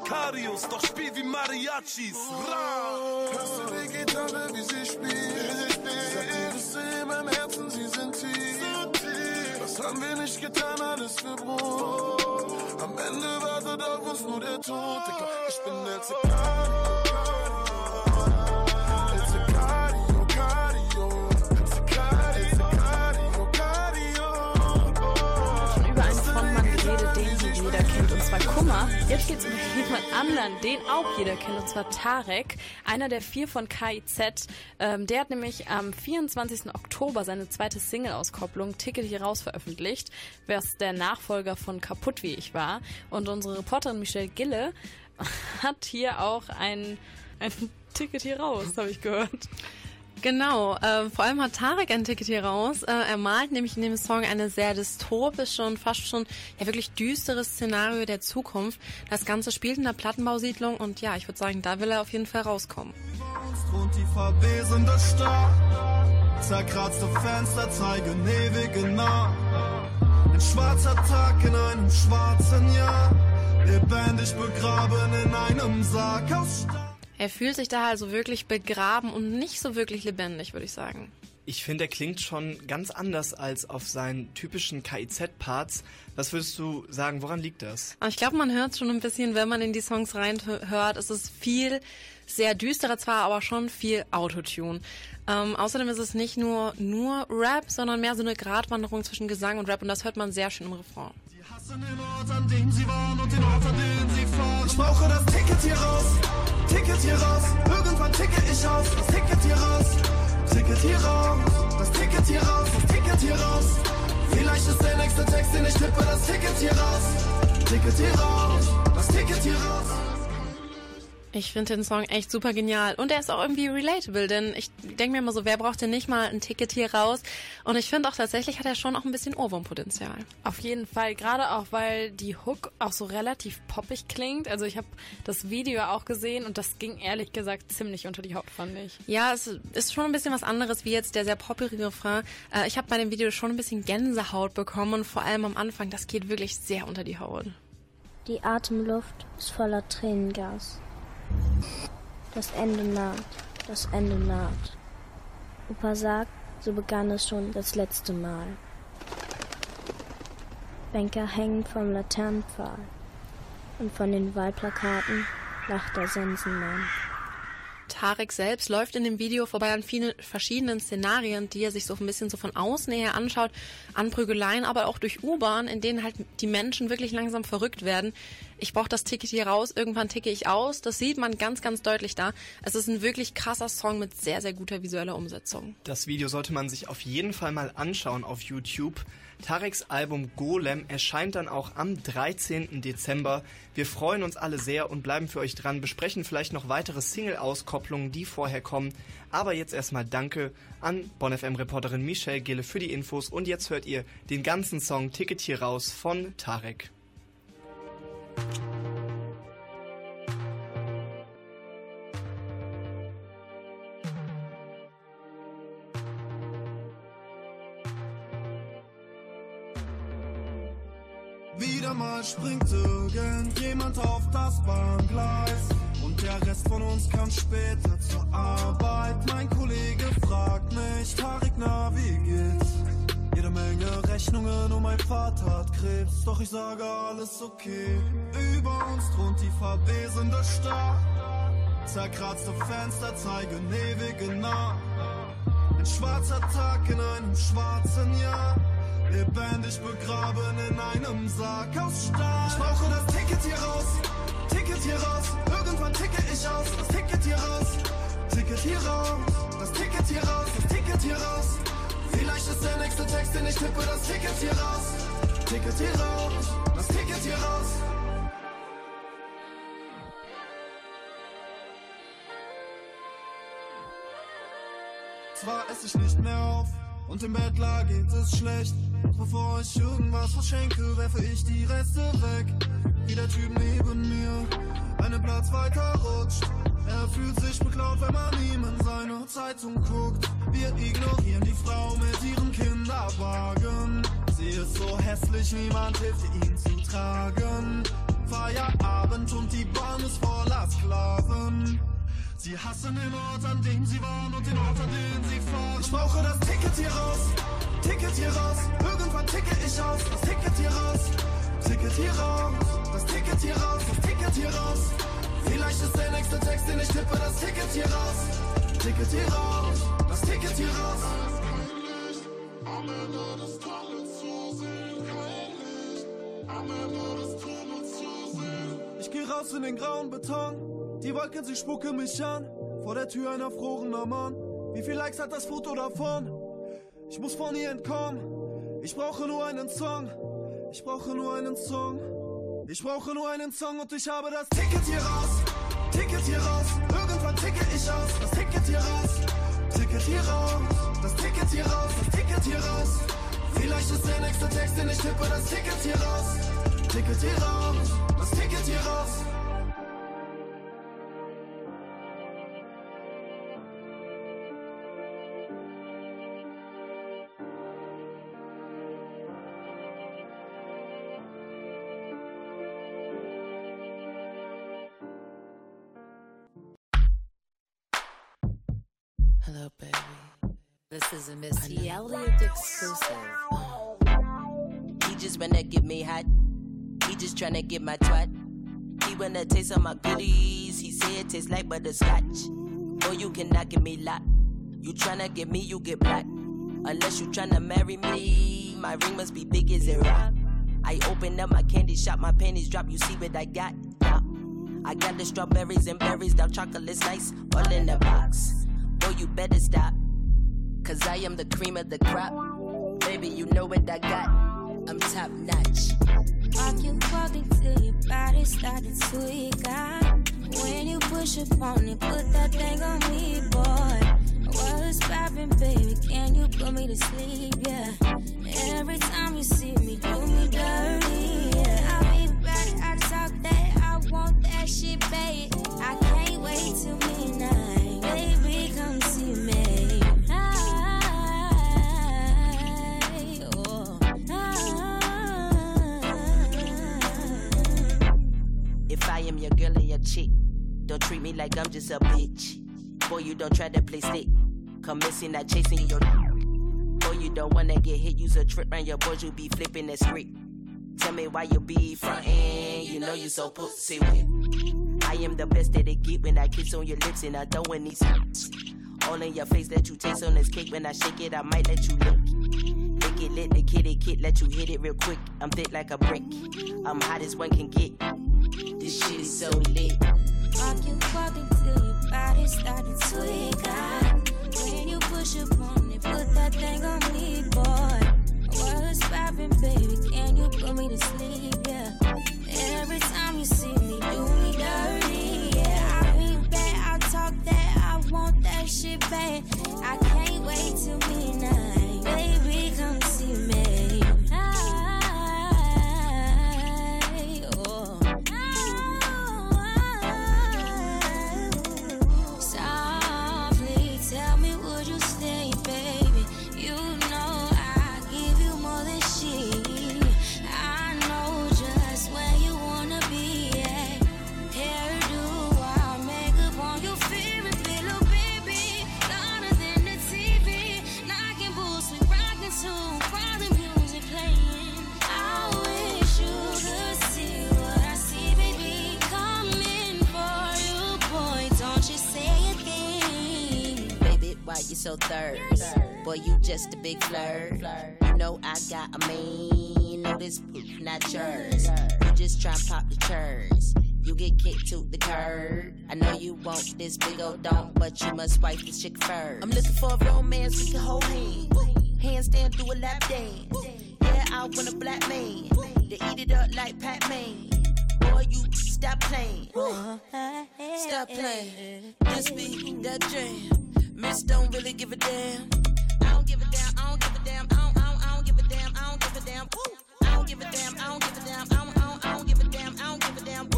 Sicarios, doch spiel wie Mariachis. Ra! Die Gitarre, wie sie spielt? Sag die Risse in meinem Herzen, sie sind tief. Was haben wir nicht getan, alles für Brot. Am Ende wartet auf uns nur der Tod. Ich bin El Sicario. Und zwar Kummer. Jetzt geht's um jemand anderen, den auch jeder kennt, und zwar Tarek, einer der vier von KIZ. Ähm, der hat nämlich am 24. Oktober seine zweite Single-Auskopplung Ticket hier raus veröffentlicht, was der Nachfolger von Kaputt wie ich war. Und unsere Reporterin Michelle Gille <laughs> hat hier auch ein, ein Ticket hier raus, habe ich gehört. Genau, äh, vor allem hat Tarek ein Ticket hier raus. Äh, er malt nämlich in dem Song eine sehr dystopische und fast schon ja wirklich düsteres Szenario der Zukunft. Das Ganze spielt in der Plattenbausiedlung und ja, ich würde sagen, da will er auf jeden Fall rauskommen. Zerkratzte Fenster zeigen ewige Nacht. Ein schwarzer Tag in einem schwarzen Jahr. Lebendig begraben in einem Sarg aus Stahl. Er fühlt sich da also wirklich begraben und nicht so wirklich lebendig, würde ich sagen. Ich finde, er klingt schon ganz anders als auf seinen typischen KIZ-Parts. Was würdest du sagen, woran liegt das? Ich glaube, man hört schon ein bisschen, wenn man in die Songs reinhört. Es ist viel sehr düsterer zwar, aber schon viel Autotune. Ähm, außerdem ist es nicht nur nur Rap, sondern mehr so eine Gratwanderung zwischen Gesang und Rap und das hört man sehr schön im Refrain. Hassen den Ort, an dem sie waren und den Ort, an dem sie fahren. Ich brauche das Ticket hier raus, Ticket hier raus. Irgendwann ticke ich aus, das Ticket hier raus, Ticket hier raus, das Ticket hier raus, das Ticket hier raus. Vielleicht ist der nächste Text, den ich tippe, das Ticket hier raus, Ticket hier raus, das Ticket hier raus. Ich finde den Song echt super genial und er ist auch irgendwie relatable, denn ich denke mir immer so, wer braucht denn nicht mal ein Ticket hier raus? Und ich finde auch tatsächlich hat er schon auch ein bisschen Ohrwurmpotenzial. Auf jeden Fall, gerade auch, weil die Hook auch so relativ poppig klingt. Also ich habe das Video auch gesehen und das ging ehrlich gesagt ziemlich unter die Haut, fand ich. Ja, es ist schon ein bisschen was anderes wie jetzt der sehr poppige Refrain. Äh, ich habe bei dem Video schon ein bisschen Gänsehaut bekommen und vor allem am Anfang, das geht wirklich sehr unter die Haut. Die Atemluft ist voller Tränengas. Das Ende naht, das Ende naht. Opa sagt, so begann es schon das letzte Mal. Bänker hängen vom Laternenpfahl und von den Wahlplakaten lacht der Sensenmann. Tarek selbst läuft in dem Video vorbei an vielen verschiedenen Szenarien, die er sich so ein bisschen so von außen her anschaut, an Prügeleien, aber auch durch U-Bahn, in denen halt die Menschen wirklich langsam verrückt werden. Ich brauche das Ticket hier raus, irgendwann ticke ich aus. Das sieht man ganz, ganz deutlich da. Es ist ein wirklich krasser Song mit sehr, sehr guter visueller Umsetzung. Das Video sollte man sich auf jeden Fall mal anschauen auf YouTube. Tareks Album Golem erscheint dann auch am 13. Dezember. Wir freuen uns alle sehr und bleiben für euch dran, besprechen vielleicht noch weitere Single-Auskopplungen, die vorher kommen. Aber jetzt erstmal Danke an BonFM-Reporterin Michelle Gille für die Infos und jetzt hört ihr den ganzen Song Ticket hier raus von Tarek. Wieder mal springt irgendjemand auf das Bahngleis und der Rest von uns kann später zur Arbeit. Mein Kollege fragt mich, Tarik, na, wie geht's? Jede Menge Rechnungen und mein Vater hat Krebs, doch ich sage alles okay. Über uns thront die verwesende Stadt. Zerkratzte Fenster zeigen ewige Nacht. Ein schwarzer Tag in einem schwarzen Jahr. Lebendig begraben in einem Sarg aus Stahl. Ich brauche das Ticket hier raus, Ticket hier raus. Irgendwann ticke ich aus, das Ticket hier raus, Ticket hier raus. Das Ticket hier raus, das Ticket hier raus. Vielleicht ist der nächste Text, den ich tippe, das Ticket hier raus, Ticket hier raus, das Ticket hier raus. Zwar esse ich nicht mehr auf und im Bett lag geht es schlecht. Bevor ich irgendwas verschenke, werfe ich die Reste weg. Wie der Typ neben mir einen Platz weiter rutscht. Er fühlt sich beklaut, wenn man ihm in seine Zeitung guckt. Wir ignorieren die Frau mit ihrem Kinderwagen. Sie ist so hässlich, niemand hilft ihn zu tragen. Feierabend und die Bahn ist voller Sklaven. Sie hassen den Ort, an dem sie waren und den Ort, an den sie fahren. Ich brauche das Ticket hier raus, Ticket hier raus. Irgendwann ticke ich aus, das Ticket hier raus, Ticket hier raus. Das Ticket hier raus, das Ticket hier raus. Vielleicht ist der nächste Text, den ich tippe, das Ticket hier raus, Ticket hier raus, das Ticket hier raus. Am Ende des Tunnels zu sehen, kein Licht. Am Ende des Tunnels zu sehen. Ich geh raus in den grauen Beton. Die Wolken, sie spucken mich an. Vor der Tür ein erfrorener Mann. Wie viel Likes hat das Foto davon? Ich muss von ihr entkommen. Ich brauche nur einen Song. Ich brauche nur einen Song. Ich brauche nur einen Song und ich habe das Ticket hier raus. Ticket hier raus. Irgendwann ticke ich aus. Das Ticket hier raus. Ticket hier raus. Das Ticket hier raus. Das Ticket hier raus. Vielleicht ist der nächste Text, den ich tippe, das Ticket hier raus. Ticket hier raus. Das Ticket hier raus. This is a Missy Elliott exclusive. He just wanna get me hot. He just tryna get my twat. He wanna taste of my goodies. He say it tastes like butterscotch. Boy, you cannot get me locked. You tryna get me, you get black. Unless you tryna marry me, my ring must be big as a rock. I open up my candy shop, my panties drop. You see what I got? I got the strawberries and berries, dark chocolate's nice, all in the box. Boy, you better stop. Cause I am the cream of the crop. Baby, you know what I got. I'm top notch. Walk you walking till your body started to eat When you push up on it, put that thing on me, boy. What's poppin', baby? Can you put me to sleep? Yeah. Every time you see me, do me dirty. Yeah. I be back, I talk that, I want that shit, babe. I can't wait to midnight, don't treat me like I'm just a bitch. Boy, you don't try to play stick. Come missing, not chasing your. Boy, you don't wanna get hit. Use a trip round your boys, you be flipping the script. Tell me why you be frontin'. You know you so pussy with. I am the best that it get when I kiss on your lips and I throw in these. All in your face that you taste on this cake. When I shake it, I might let you lick. Lick it, lit the kitty kid, let you hit it real quick. I'm thick like a brick. I'm hot as one can get. This shit is so lit. Walk, you, walk until your body started to hiccup. When you push up on it, put that thing on me, boy. What's poppin', baby? Can you put me to sleep? Yeah. Every time you see me, do me dirty. Yeah, I mean that, I talk that, I want that shit bad. I can't wait to till midnight. So thirst. Boy, you just a big flirt. You know I got a man, no this poop not yours. You just try pop the church. You get kicked to the curb. I know you want this big old dome, but you must wipe this chick first. I'm looking for a romance we can hold hands. Handstand do a lap dance. Yeah, I want a black man. To eat it up like Pac-Man. Boy, you stop playing. Uh-huh. Stop playing. This be that jam. Miss don't really give a damn. I don't give a damn. I don't give a damn. I don't, I don't, I don't give a damn. I don't give a damn. I don't give a damn. I don't give a damn. I don't, I don't give a damn. I don't give a damn.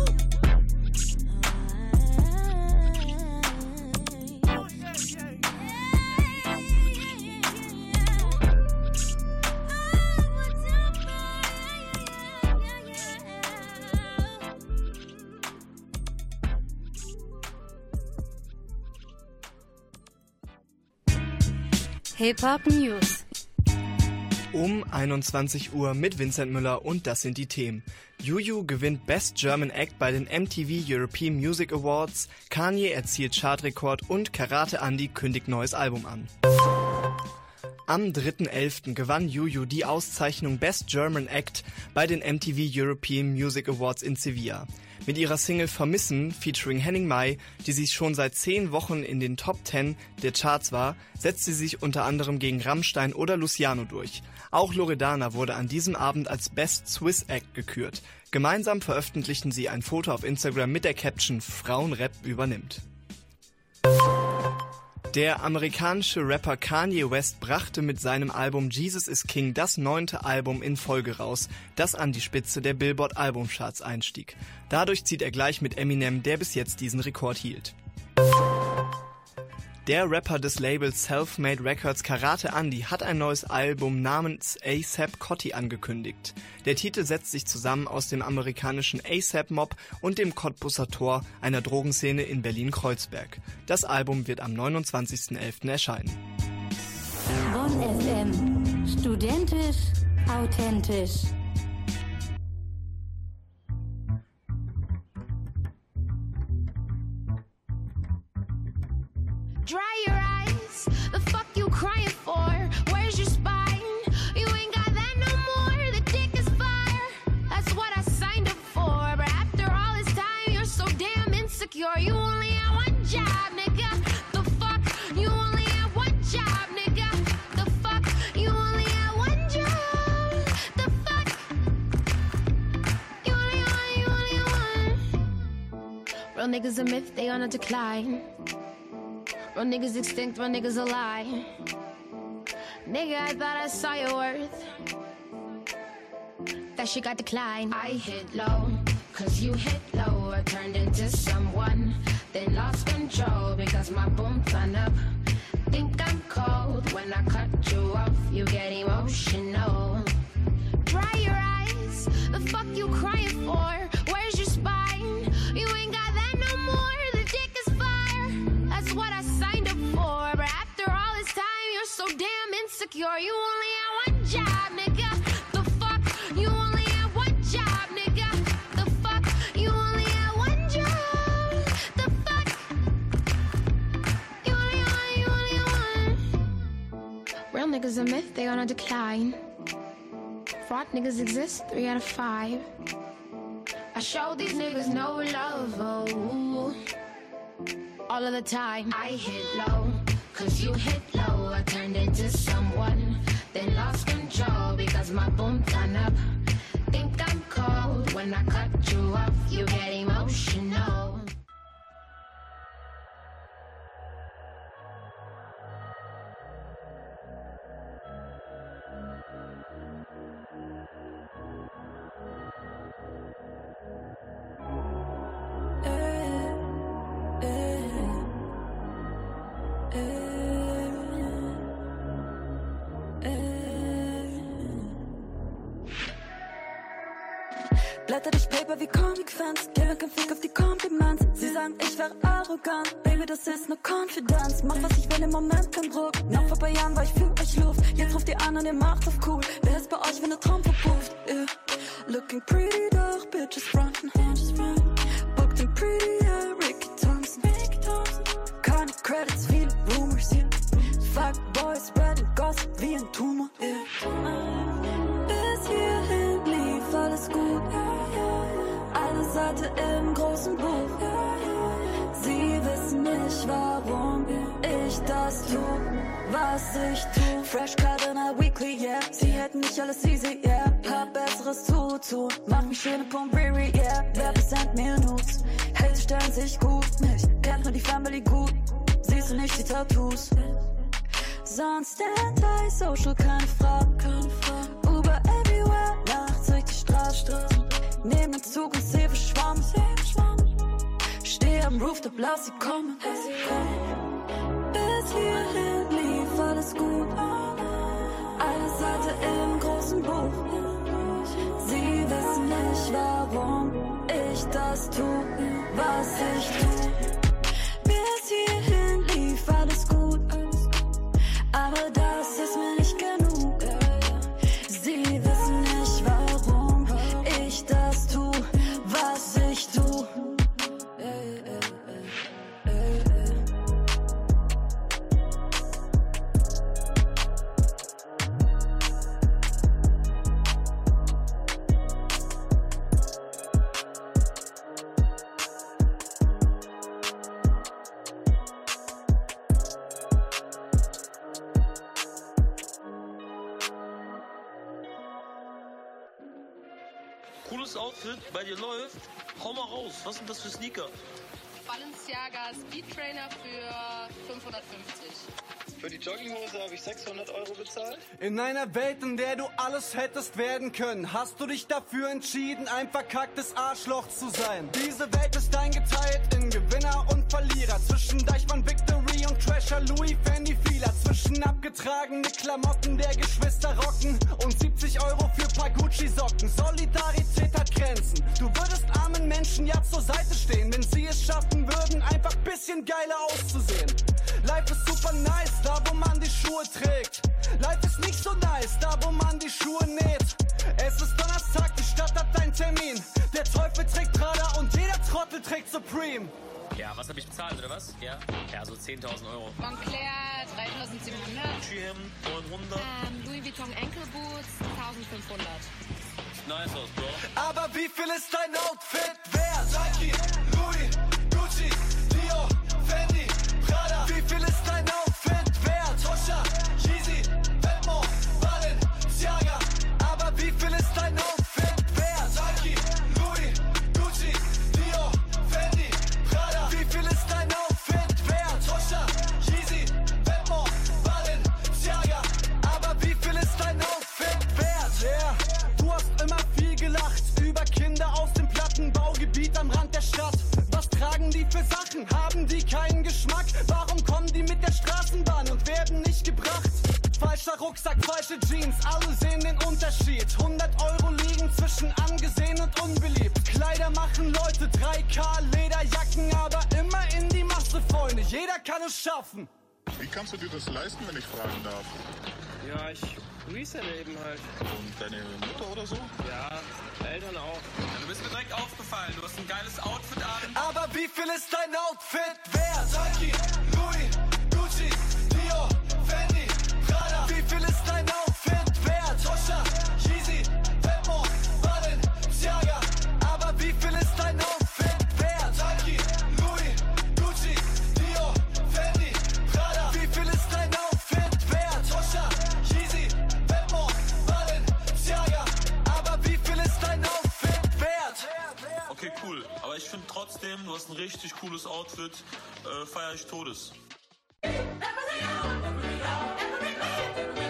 Hip-Hop News. Um 21 Uhr mit Vincent Müller und das sind die Themen. Juju gewinnt Best German Act bei den MTV European Music Awards, Kanye erzielt Chartrekord und Karate Andy kündigt neues Album an. Am 3.11. gewann Juju die Auszeichnung Best German Act bei den MTV European Music Awards in Sevilla. Mit ihrer Single Vermissen featuring Henning Mai, die sich schon seit zehn Wochen in den Top 10 der Charts war, setzt sie sich unter anderem gegen Rammstein oder Luciano durch. Auch Loredana wurde an diesem Abend als Best Swiss Act gekürt. Gemeinsam veröffentlichten sie ein Foto auf Instagram mit der Caption Frauenrap übernimmt. Der amerikanische Rapper Kanye West brachte mit seinem Album Jesus is King das neunte Album in Folge raus, das an die Spitze der Billboard Albumcharts einstieg. Dadurch zieht er gleich mit Eminem, der bis jetzt diesen Rekord hielt. Der Rapper des Labels Selfmade Records Karate Andy hat ein neues Album namens ASAP Cotti angekündigt. Der Titel setzt sich zusammen aus dem amerikanischen ASAP Mob und dem Cottbusser Tor, einer Drogenszene in Berlin-Kreuzberg. Das Album wird am 29.11. erscheinen. Bonn FM. Studentisch, authentisch. Damn insecure. You only have one job, nigga. The fuck? You only have one job, nigga. The fuck? You only have one job. The fuck? You only want, you only want. Real niggas a myth, they on a decline. Real niggas extinct, real niggas alive. Nigga, I thought I saw your worth. That shit got declined. I hit low, cause you hit low. I turned into someone, then lost control because my boom turned up. Think I'm cold when I cut you off, you get emotional. Dry your eyes, the fuck you crying for? Where's your spine? You ain't got that no more, the dick is fire. That's what I signed up for. But after all this time, you're so damn insecure. You only have one job, niggas a myth, they on a decline. Fraud niggas exist, three out of five. I show these niggas no love, oh. All of the time, I hit low, cause you hit low. I turned into someone, then lost control because my boom turned up. Think I'm cold when I cut you off, you get emotional. Blätter durch Paper wie Comic-Fans, gebe kein Fick auf die Kompliments. Sie sagen, ich wäre arrogant, Baby, das ist nur Confidence. Mach was ich will im Moment, kein Druck. Noch vor paar Jahren war ich für euch Luft, jetzt ruft ihr an und ihr macht's auf cool. Wer ist bei euch, wenn der Traum verpufft? Yeah. Looking pretty, doch Bitches fronten. Booked and pretty, yeah, Ricky Thompson. Keine Credits, viele Rumors, yeah. Fuck Boys, spreading Gossip wie ein Tumor, yeah. Worte im großen Buch. Sie wissen nicht, warum ich das tu, was ich tu. Fresh Cardinal Weekly, yeah. Sie hätten nicht alles easy, yeah. Hab besseres zu tun. Mach mich schöne Pompery, yeah. Represent mir Nudes. Hater stellen sich gut, nicht. kennt nur die Family gut. Siehst du nicht die Tattoos? Sonst anti-social, keine Frage. Uber everywhere, nachts durch die Straße. Neben dem Zug und sehe verschwommen. Steh am Rooftop, lass sie kommen. Bis hierhin lief alles gut. Eine Seite im großen Buch. Sie wissen nicht, warum ich das tu, was ich tu. Bis hierhin lief alles gut. Aber das ist mir Was sind das für Sneaker? Balenciaga Speed Trainer für 550. Für die Jogginghose habe ich 600 Euro bezahlt. In einer Welt, in der du alles hättest werden können, hast du dich dafür entschieden, ein verkacktes Arschloch zu sein. Diese Welt ist eingeteilt in Gewinner und Verlierer. Zwischen Deichmann Victory und Trasher Louis Fendi Fila. Zwischen abgetragene Klamotten der Geschwister rocken und 70 Euro für paar Gucci Socken. Solidarität hat Grenzen. Du würdest armen Menschen ja zur Seite stehen, wenn sie es schaffen würden, einfach bisschen geiler auszusehen. Life ist super nice, da wo man die Schuhe trägt. Life ist nicht so nice, da wo man die Schuhe näht. Es ist Donnerstag, die Stadt hat einen Termin. Der Teufel trägt Prada und jeder Trottel trägt Supreme. Ja, was habe ich bezahlt, oder was? Ja, ja so 10.000 Euro. Moncler 3700. Gucci-Hemd 900. Ähm, Louis Vuitton Ankle Boots 1500. Nice aus, Bro. Aber wie viel ist dein Outfit wert? Nike, Louis, Wie viel Rucksack, falsche Jeans, alle sehen den Unterschied. 100 Euro liegen zwischen angesehen und unbeliebt. Kleider machen Leute 3K, Lederjacken, aber immer in die Masse, Freunde. Jeder kann es schaffen. Wie kannst du dir das leisten, wenn ich fragen darf? Ja, ich reselle eben halt. Und deine Mutter oder so? Ja, Eltern auch. du bist mir direkt aufgefallen. Du hast ein geiles Outfit an. Aber wie viel ist dein Outfit wert? Nike, Louis, Gucci. Wie viel ist dein Outfit wert? Tosha, Yeezy, Vetements, Balenciaga. Aber wie viel ist dein Outfit wert? Nike, Louis, Gucci, Dior, Fendi, Prada. Wie viel ist dein Outfit wert? Tosha, Yeezy, Vetements, Balenciaga. Aber wie viel ist dein Outfit wert? Okay, cool. Aber ich finde trotzdem, du hast ein richtig cooles Outfit. Äh, feier ich Todes. Till the Yeah.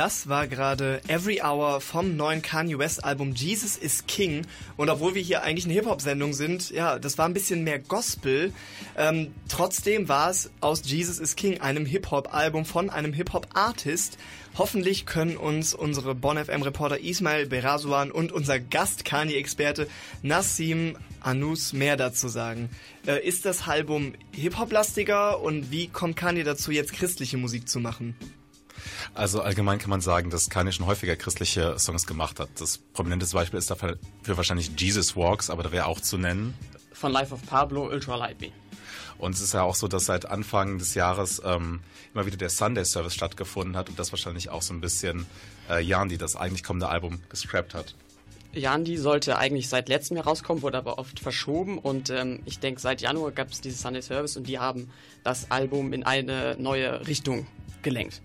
Das war gerade Every Hour vom neuen Kanye West Album Jesus is King. Und obwohl wir hier eigentlich eine Hip-Hop-Sendung sind, ja, das war ein bisschen mehr Gospel. Ähm, trotzdem war es aus Jesus is King, einem Hip-Hop-Album von einem Hip-Hop-Artist. Hoffentlich können uns unsere Bonn FM-Reporter Ismail Berasuan und unser Gast Kanye-Experte Nassim Anus mehr dazu sagen. Äh, ist das Album Hip-Hop-lastiger und wie kommt Kanye dazu, jetzt christliche Musik zu machen? Also allgemein kann man sagen, dass Kanye schon häufiger christliche Songs gemacht hat. Das prominenteste Beispiel ist dafür wahrscheinlich Jesus Walks, aber da wäre auch zu nennen. Von Life of Pablo, Ultra Light. Und es ist ja auch so, dass seit Anfang des Jahres ähm, immer wieder der Sunday Service stattgefunden hat und das wahrscheinlich auch so ein bisschen äh, Yandi, das eigentlich kommende Album, gescrapped hat. Yandi sollte eigentlich seit letztem Jahr rauskommen, wurde aber oft verschoben und ähm, ich denke, seit Januar gab es dieses Sunday Service und die haben das Album in eine neue Richtung gelenkt.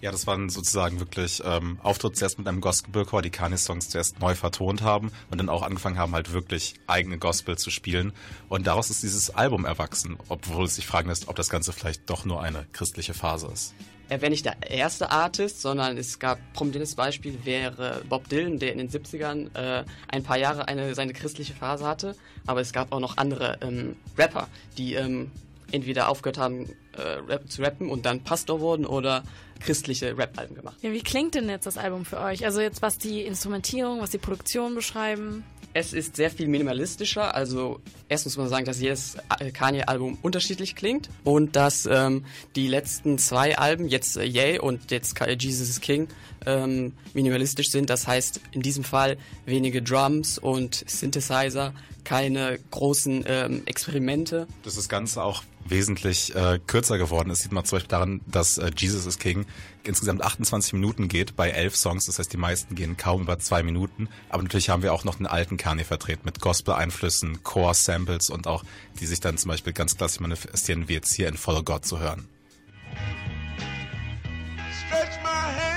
Ja, das waren sozusagen wirklich ähm, Auftritt zuerst mit einem Gospelchor, die Kanye-Songs zuerst neu vertont haben und dann auch angefangen haben, halt wirklich eigene Gospel zu spielen. Und daraus ist dieses Album erwachsen, obwohl es sich fragen lässt, ob das Ganze vielleicht doch nur eine christliche Phase ist. Er wäre nicht der erste Artist, sondern es gab prominentes Beispiel wäre Bob Dylan, der in den 70ern äh, ein paar Jahre eine, seine christliche Phase hatte. Aber es gab auch noch andere ähm, Rapper, die ähm, entweder aufgehört haben äh, rap, zu rappen und dann Pastor wurden oder christliche Rap-Alben gemacht. Ja, wie klingt denn jetzt das Album für euch? Also jetzt was die Instrumentierung, was die Produktion beschreiben? Es ist sehr viel minimalistischer. Also erst muss man sagen, dass jedes Kanye-Album unterschiedlich klingt und dass ähm, die letzten zwei Alben, jetzt äh, Yay und jetzt Jesus is King, ähm, minimalistisch sind. Das heißt in diesem Fall wenige Drums und Synthesizer, keine großen ähm, Experimente. Das ist Ganze auch wesentlich äh, kürzer geworden ist, sieht man zum Beispiel daran, dass äh, Jesus is King insgesamt 28 Minuten geht bei elf Songs. Das heißt, die meisten gehen kaum über zwei Minuten. Aber natürlich haben wir auch noch den alten Kanye vertreten mit Gospel-Einflüssen, Core-Samples und auch, die sich dann zum Beispiel ganz klassisch manifestieren, wie jetzt hier in Follow God zu hören. Stretch my you.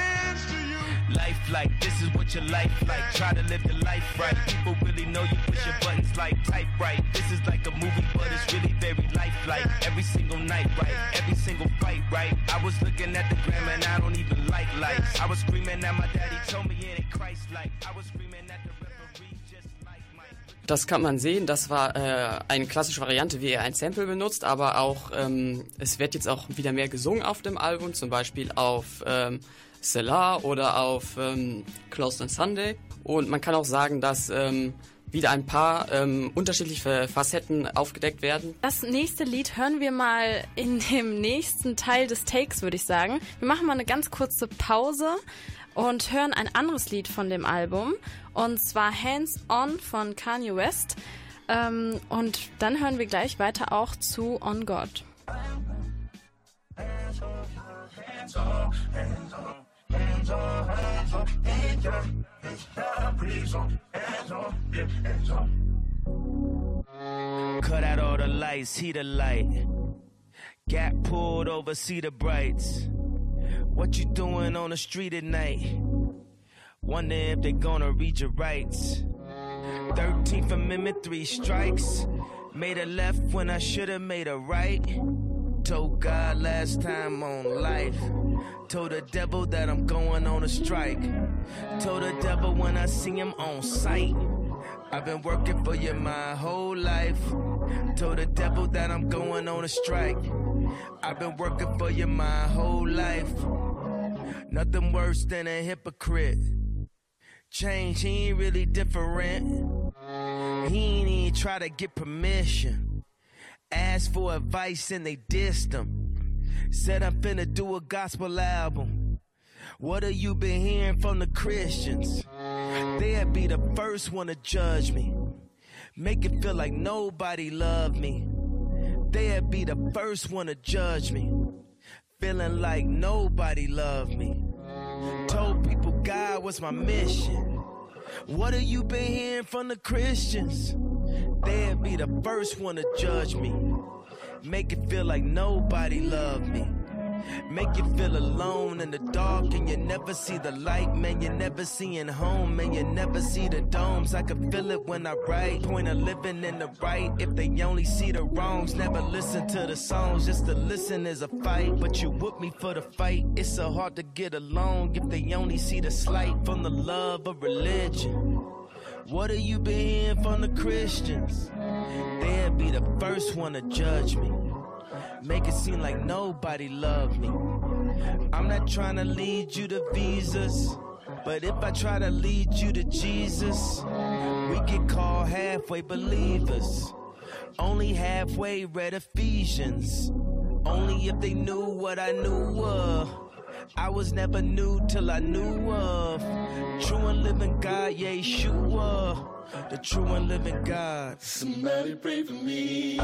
Life like this is what your life like. Try to live your life right. People really know you push your buttons like type right. This is like a movie, but it's really very lifelike. Every single night, right? Every single fight, right? I was looking at the gram and I don't even like lights. I was screaming at my daddy, told me it ain't Christ like. I was screaming at the. Das kann man sehen, das war äh, eine klassische Variante, wie er ein Sample benutzt, aber auch ähm, es wird jetzt auch wieder mehr gesungen auf dem Album, zum Beispiel auf ähm, Selah oder auf ähm, Closed on Sunday. Und man kann auch sagen, dass ähm, wieder ein paar ähm, unterschiedliche Facetten aufgedeckt werden. Das nächste Lied hören wir mal in dem nächsten Teil des Takes, würde ich sagen. Wir machen mal eine ganz kurze Pause und hören ein anderes Lied von dem Album. Und zwar Hands On von Kanye West. Ähm, und dann hören wir gleich weiter auch zu On God. Hands on, hands on, hands on. Hands on, hands on, hands on, hands on, hands on, hands on. Cut out all the lights, heat the light. Got pulled over, see the brights. What you doing on the street at night? Wonder if they gonna read your rights. 13th Amendment, three strikes. Made a left when I should've made a right. Told God last time on life. Told the devil that I'm going on a strike. Told the devil when I see him on sight. I've been working for you my whole life. Told the devil that I'm going on a strike. I've been working for you my whole life. Nothing worse than a hypocrite. Change, he ain't really different. He ain't even try to get permission. Asked for advice and they dissed him. Said I'm finna do a gospel album. What have you been hearing from the Christians? They'd be the first one to judge me. Make it feel like nobody loved me. They'd be the first one to judge me. Feeling like nobody loved me. Told people God was my mission. What have you been hearing from the Christians? They'd be the first one to judge me. Make it feel like nobody loved me. Make you feel alone in the dark and you never see the light, man. You're never seeing home, man. You never see the domes. I can feel it when I write. Point of living in the right. If they only see the wrongs, never listen to the songs. Just to listen is a fight, but you whoop me for the fight. It's so hard to get along if they only see the slight from the love of religion. What have you been hearing from the Christians? They'd be the first one to judge me. Make it seem like nobody loved me. I'm not trying to lead you to visas. But if I try to lead you to Jesus, we get called halfway believers. Only halfway read Ephesians. Only if they knew what I knew of. I was never new till I knew of. True and living God, Yeshua. The true and living God. Somebody pray for me.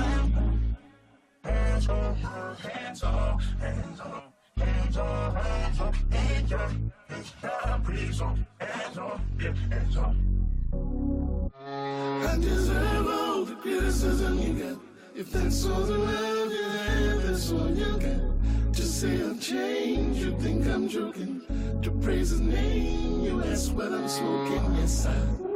Hands on, hands on, hands on, hands on, hands on, hands on, hands on, please on, hands on, yeah, hands on. I deserve all the criticism you get. If that's all the love you have, that's all you get. Just say I've changed, you think I'm joking. To praise his name, you ask what I'm smoking. Yes, I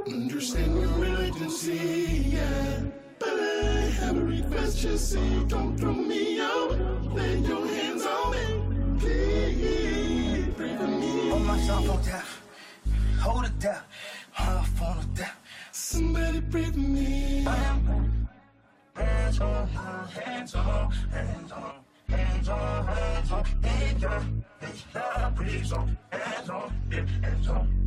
understand your urgency, yeah. But I have a request, just say don't throw me out. Lay your hands on me, please. Pray for me. Hold myself on down. Hold it down. Hold on it down. Somebody pray for me. Hands on, hands on, hands on, hands on, hands on, hands on, hands on, please on, hands on, yeah, hands on.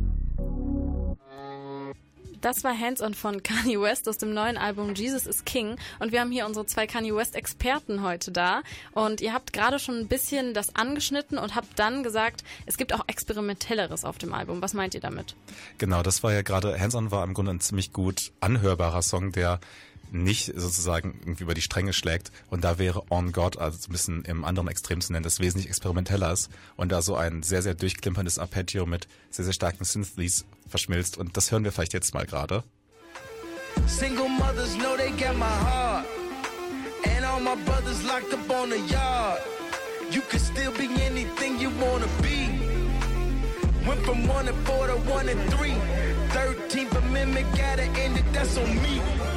Das war Hands On von Kanye West aus dem neuen Album Jesus is King. Und wir haben hier unsere zwei Kanye West Experten heute da. Und ihr habt gerade schon ein bisschen das angeschnitten und habt dann gesagt, es gibt auch experimentelleres auf dem Album. Was meint ihr damit? Genau, das war ja gerade, Hands On war im Grunde ein ziemlich gut anhörbarer Song, der nicht sozusagen irgendwie über die Stränge schlägt. Und da wäre On God, also so ein bisschen im anderen Extrem zu nennen, das wesentlich experimenteller ist und da so ein sehr, sehr durchklimperndes Arpeggio mit sehr, sehr starken Synthes verschmilzt. Und das hören wir vielleicht jetzt mal gerade. Single mothers know they got my heart. And all my brothers locked up on the yard. You can still be anything you wanna be. Went from one and four to one and three. 13th Amendment gotta end it, that's on me.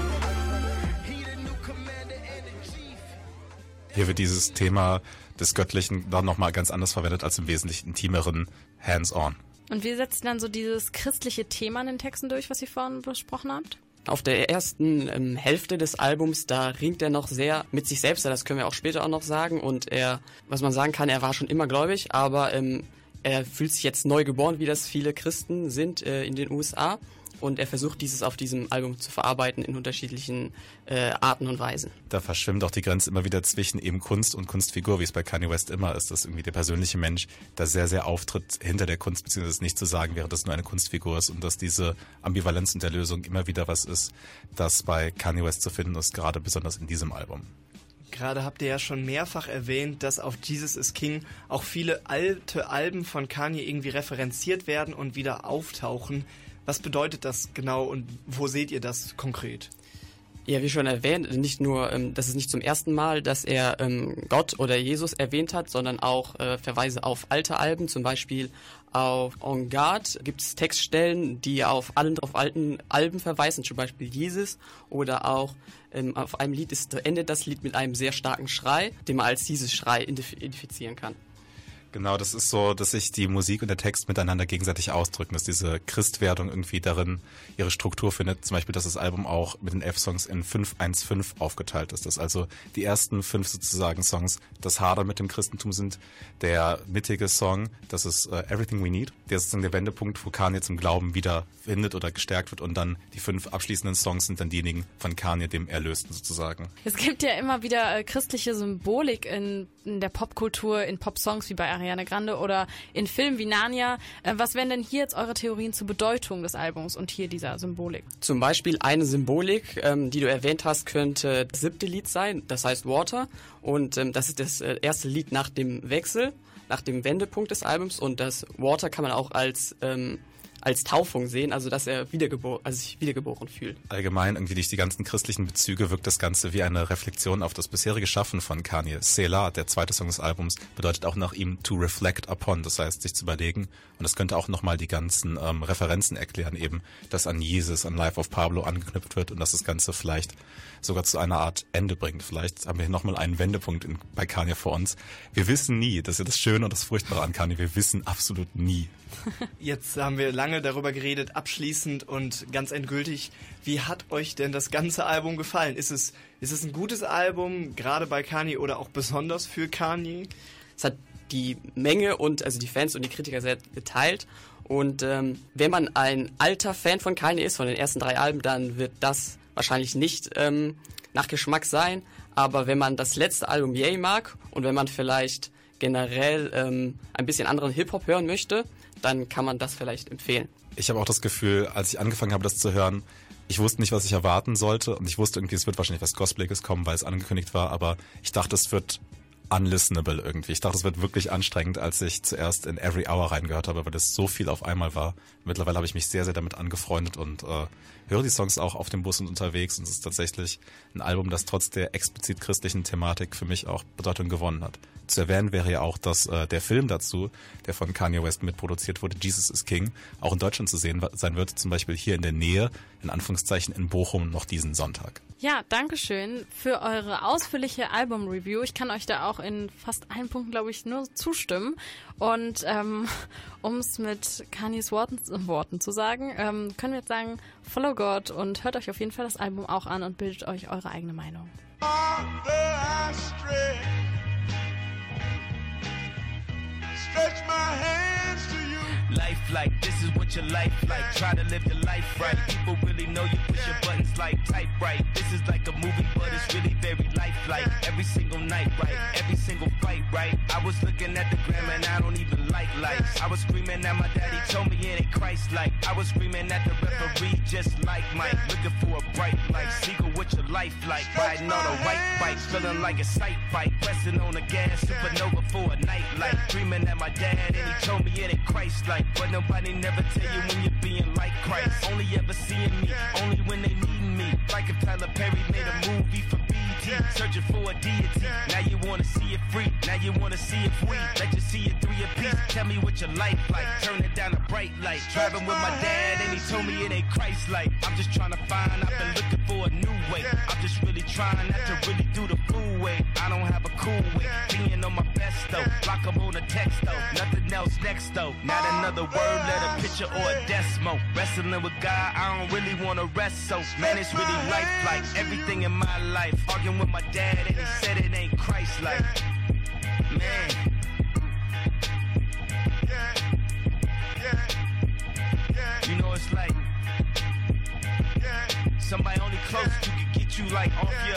Hier wird dieses Thema des Göttlichen dann nochmal ganz anders verwendet als im wesentlich intimeren Hands-on. Und wie setzt dann so dieses christliche Thema in den Texten durch, was ihr vorhin besprochen habt? Auf der ersten ähm, Hälfte des Albums, da ringt er noch sehr mit sich selbst, das können wir auch später auch noch sagen. Und er, was man sagen kann, er war schon immer gläubig, aber ähm, er fühlt sich jetzt neu geboren, wie das viele Christen sind äh, in den USA. Und er versucht dieses auf diesem Album zu verarbeiten in unterschiedlichen äh, Arten und Weisen. Da verschwimmt auch die Grenze immer wieder zwischen eben Kunst und Kunstfigur, wie es bei Kanye West immer ist, dass irgendwie der persönliche Mensch da sehr, sehr auftritt hinter der Kunst, beziehungsweise nicht zu sagen, während das nur eine Kunstfigur ist und dass diese Ambivalenz in der Lösung immer wieder was ist, das bei Kanye West zu finden ist, gerade besonders in diesem Album. Gerade habt ihr ja schon mehrfach erwähnt, dass auf Jesus is King auch viele alte Alben von Kanye irgendwie referenziert werden und wieder auftauchen. Was bedeutet das genau und wo seht ihr das konkret? Ja, wie schon erwähnt, nicht nur, ähm, das ist nicht zum ersten Mal, dass er ähm, Gott oder Jesus erwähnt hat, sondern auch äh, Verweise auf alte Alben, zum Beispiel auf On Guard gibt es Textstellen, die auf allen auf alten Alben verweisen, zum Beispiel Jesus oder auch ähm, auf einem Lied ist, endet das Lied mit einem sehr starken Schrei, den man als Jesus Schrei identifizieren kann. Genau, das ist so, dass sich die Musik und der Text miteinander gegenseitig ausdrücken, dass diese Christwerdung irgendwie darin ihre Struktur findet. Zum Beispiel, dass das Album auch mit den elf Songs in 515 aufgeteilt ist. Dass also die ersten fünf sozusagen Songs das Hader mit dem Christentum sind. Der mittige Song, das ist uh, Everything We Need. Der ist sozusagen der Wendepunkt, wo Kanye zum Glauben wieder findet oder gestärkt wird. Und dann die fünf abschließenden Songs sind dann diejenigen von Kanye, dem Erlösten sozusagen. Es gibt ja immer wieder äh, christliche Symbolik in, in der Popkultur, in Popsongs wie bei Ariana Grande oder in Filmen wie Narnia. Äh, was wären denn hier jetzt eure Theorien zur Bedeutung des Albums und hier dieser Symbolik? Zum Beispiel eine Symbolik, ähm, die du erwähnt hast, könnte das siebte Lied sein, das heißt Water. Und ähm, das ist das äh, erste Lied nach dem Wechsel, nach dem Wendepunkt des Albums. Und das Water kann man auch als ähm, als Taufung sehen, also dass er wiedergeboren, also sich wiedergeboren fühlt. Allgemein irgendwie durch die ganzen christlichen Bezüge wirkt das Ganze wie eine Reflexion auf das bisherige Schaffen von Kanye. Selah, der zweite Song des Albums, bedeutet auch nach ihm to reflect upon, das heißt sich zu überlegen. Und das könnte auch nochmal die ganzen ähm, Referenzen erklären, eben, dass an Jesus, an Life of Pablo angeknüpft wird und dass das Ganze vielleicht sogar zu einer Art Ende bringt. Vielleicht haben wir hier nochmal einen Wendepunkt in, bei Kanye vor uns. Wir wissen nie, das ist ja das Schöne und das Furchtbare an Kanye, wir wissen absolut nie. <laughs> Jetzt haben wir lange darüber geredet, abschließend und ganz endgültig. Wie hat euch denn das ganze Album gefallen? Ist es, ist es ein gutes Album, gerade bei Kanye oder auch besonders für Kanye? Es hat die Menge und also die Fans und die Kritiker sehr geteilt. Und ähm, wenn man ein alter Fan von Kanye ist, von den ersten drei Alben, dann wird das wahrscheinlich nicht ähm, nach Geschmack sein. Aber wenn man das letzte Album Yay mag und wenn man vielleicht generell ähm, ein bisschen anderen Hip-Hop hören möchte, dann kann man das vielleicht empfehlen. Ich habe auch das Gefühl, als ich angefangen habe, das zu hören, ich wusste nicht, was ich erwarten sollte und ich wusste irgendwie, es wird wahrscheinlich was Gospeliges kommen, weil es angekündigt war, aber ich dachte, es wird unlistenable irgendwie. Ich dachte, es wird wirklich anstrengend, als ich zuerst in Every Hour reingehört habe, weil das so viel auf einmal war. Mittlerweile habe ich mich sehr, sehr damit angefreundet und äh, höre die Songs auch auf dem Bus und unterwegs und es ist tatsächlich ein Album, das trotz der explizit christlichen Thematik für mich auch Bedeutung gewonnen hat. Zu erwähnen wäre ja auch, dass äh, der Film dazu, der von Kanye West mitproduziert wurde, Jesus is King, auch in Deutschland zu sehen sein wird, zum Beispiel hier in der Nähe, in Anführungszeichen in Bochum, noch diesen Sonntag. Ja, danke schön für eure ausführliche Album-Review. Ich kann euch da auch in fast allen Punkten, glaube ich, nur zustimmen. Und ähm, <laughs> um es mit Kanyes Worten, Worten zu sagen, ähm, können wir jetzt sagen, follow God und hört euch auf jeden Fall das Album auch an und bildet euch eure eigene Meinung. Stretch my hands to. Life like this is what your life like. Try to live your life right. People really know you push your buttons like type right. This is like a movie, but it's really very lifelike. Every single night, right? Every single fight, right? I was looking at the gram and I don't even like lights. I was screaming at my daddy, told me it ain't Christ like. I was screaming at the referee, just like Mike. Looking for a bright light. Seagull, what your life like? Riding on a white bike, feeling like a sight bike. Pressing on the gas, supernova for a night light. Dreaming at my dad and he told me it ain't Christ like. But nobody never tell you when you're being like Christ. Only ever seeing me, only when they need me. Like if Tyler Perry made a movie for BT, searching for a deity. Now you wanna see it free, now you wanna see it free. Let you see it through three apiece. Tell me what your life like, turn it down a bright light. Driving with my dad and he told me it ain't Christ like. I'm just trying to find, I've been looking for a new way. I'm just really trying not to really do the fool way. I don't have a cool way, being on my best though. Block on a text though, nothing else next though. Not another word, let a picture or a decimal. Wrestling with God, I don't really wanna rest so. Man, it's really life like everything in my life. Arguing with my dad and he said it ain't Christ like. Man. You know it's like somebody only close to could get you like off your.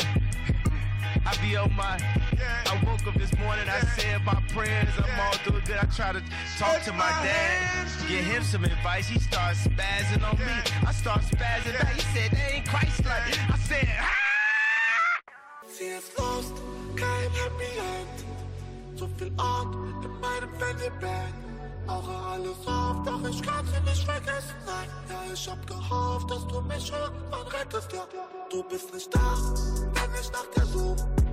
I be on my. I woke up this morning, I said my prayers, I'm all doing good. I try to talk to my dad, get him some advice. He starts spazzing on me. I start spazzing back. He said, they ain't Christ like. I said, ah! Sie ist lost, kein Happy End. Zu viel Art in meinem Fanny-Band. Mache alles auf, doch ich kann sie nicht vergessen. Nein, ja, ich hab gehofft, dass du mich irgendwann rettest. Ja, du bist nicht da, wenn ich nach dir such.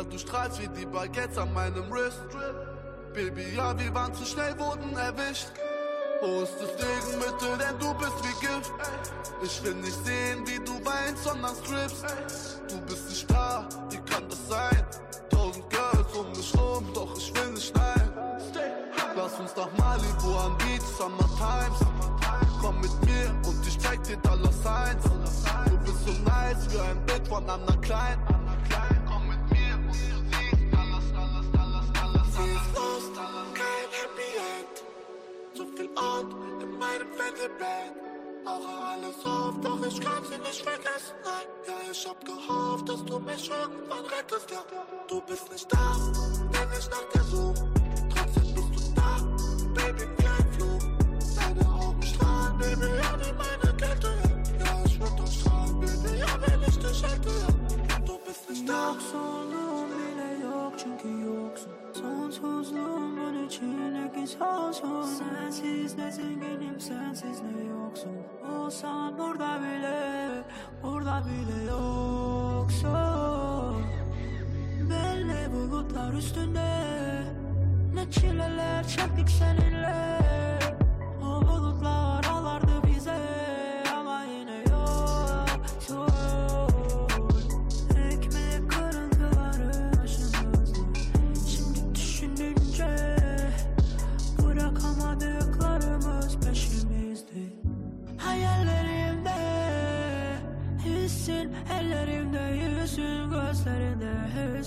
Ja, du strahlst wie die Baguettes an meinem Wrist. Baby, ja, wir waren zu schnell, wurden erwischt. Wo ist das Gegenmittel, denn du bist wie Gift. Ich will nicht sehen, wie du weinst, sondern strippst. Du bist nicht da, wie kann das sein? Tausend Girls um mich rum, doch ich will nicht nein. Lass uns nach Malibu an Beach, Summer Times. Komm mit mir und ich zeig dir Dollar Signs. Du bist so nice wie ein Bild von Anna Klein. meinem Fernsehbild. Auch alles auf, doch ich kann sie nicht vergessen. Nein, ja, ich hab gehofft, dass du mich irgendwann rettest. Ja, du bist nicht da, wenn ich nach dir such. Trotzdem bist du da, Baby, wie ein Flug. Deine Augen strahlen, Baby, ja, wie meine Kette. Ja, ich würd doch strahlen, Baby, ja, wenn ich dich hätte. Ja, du bist nicht da. Noch Sonsuzluğumun içindeki sensin Sensiz ne zenginim sensiz ne yoksun. Olsan burada bile burada bile yoksun. Belli bulutlar üstünde. Ne çileler çektik seninle.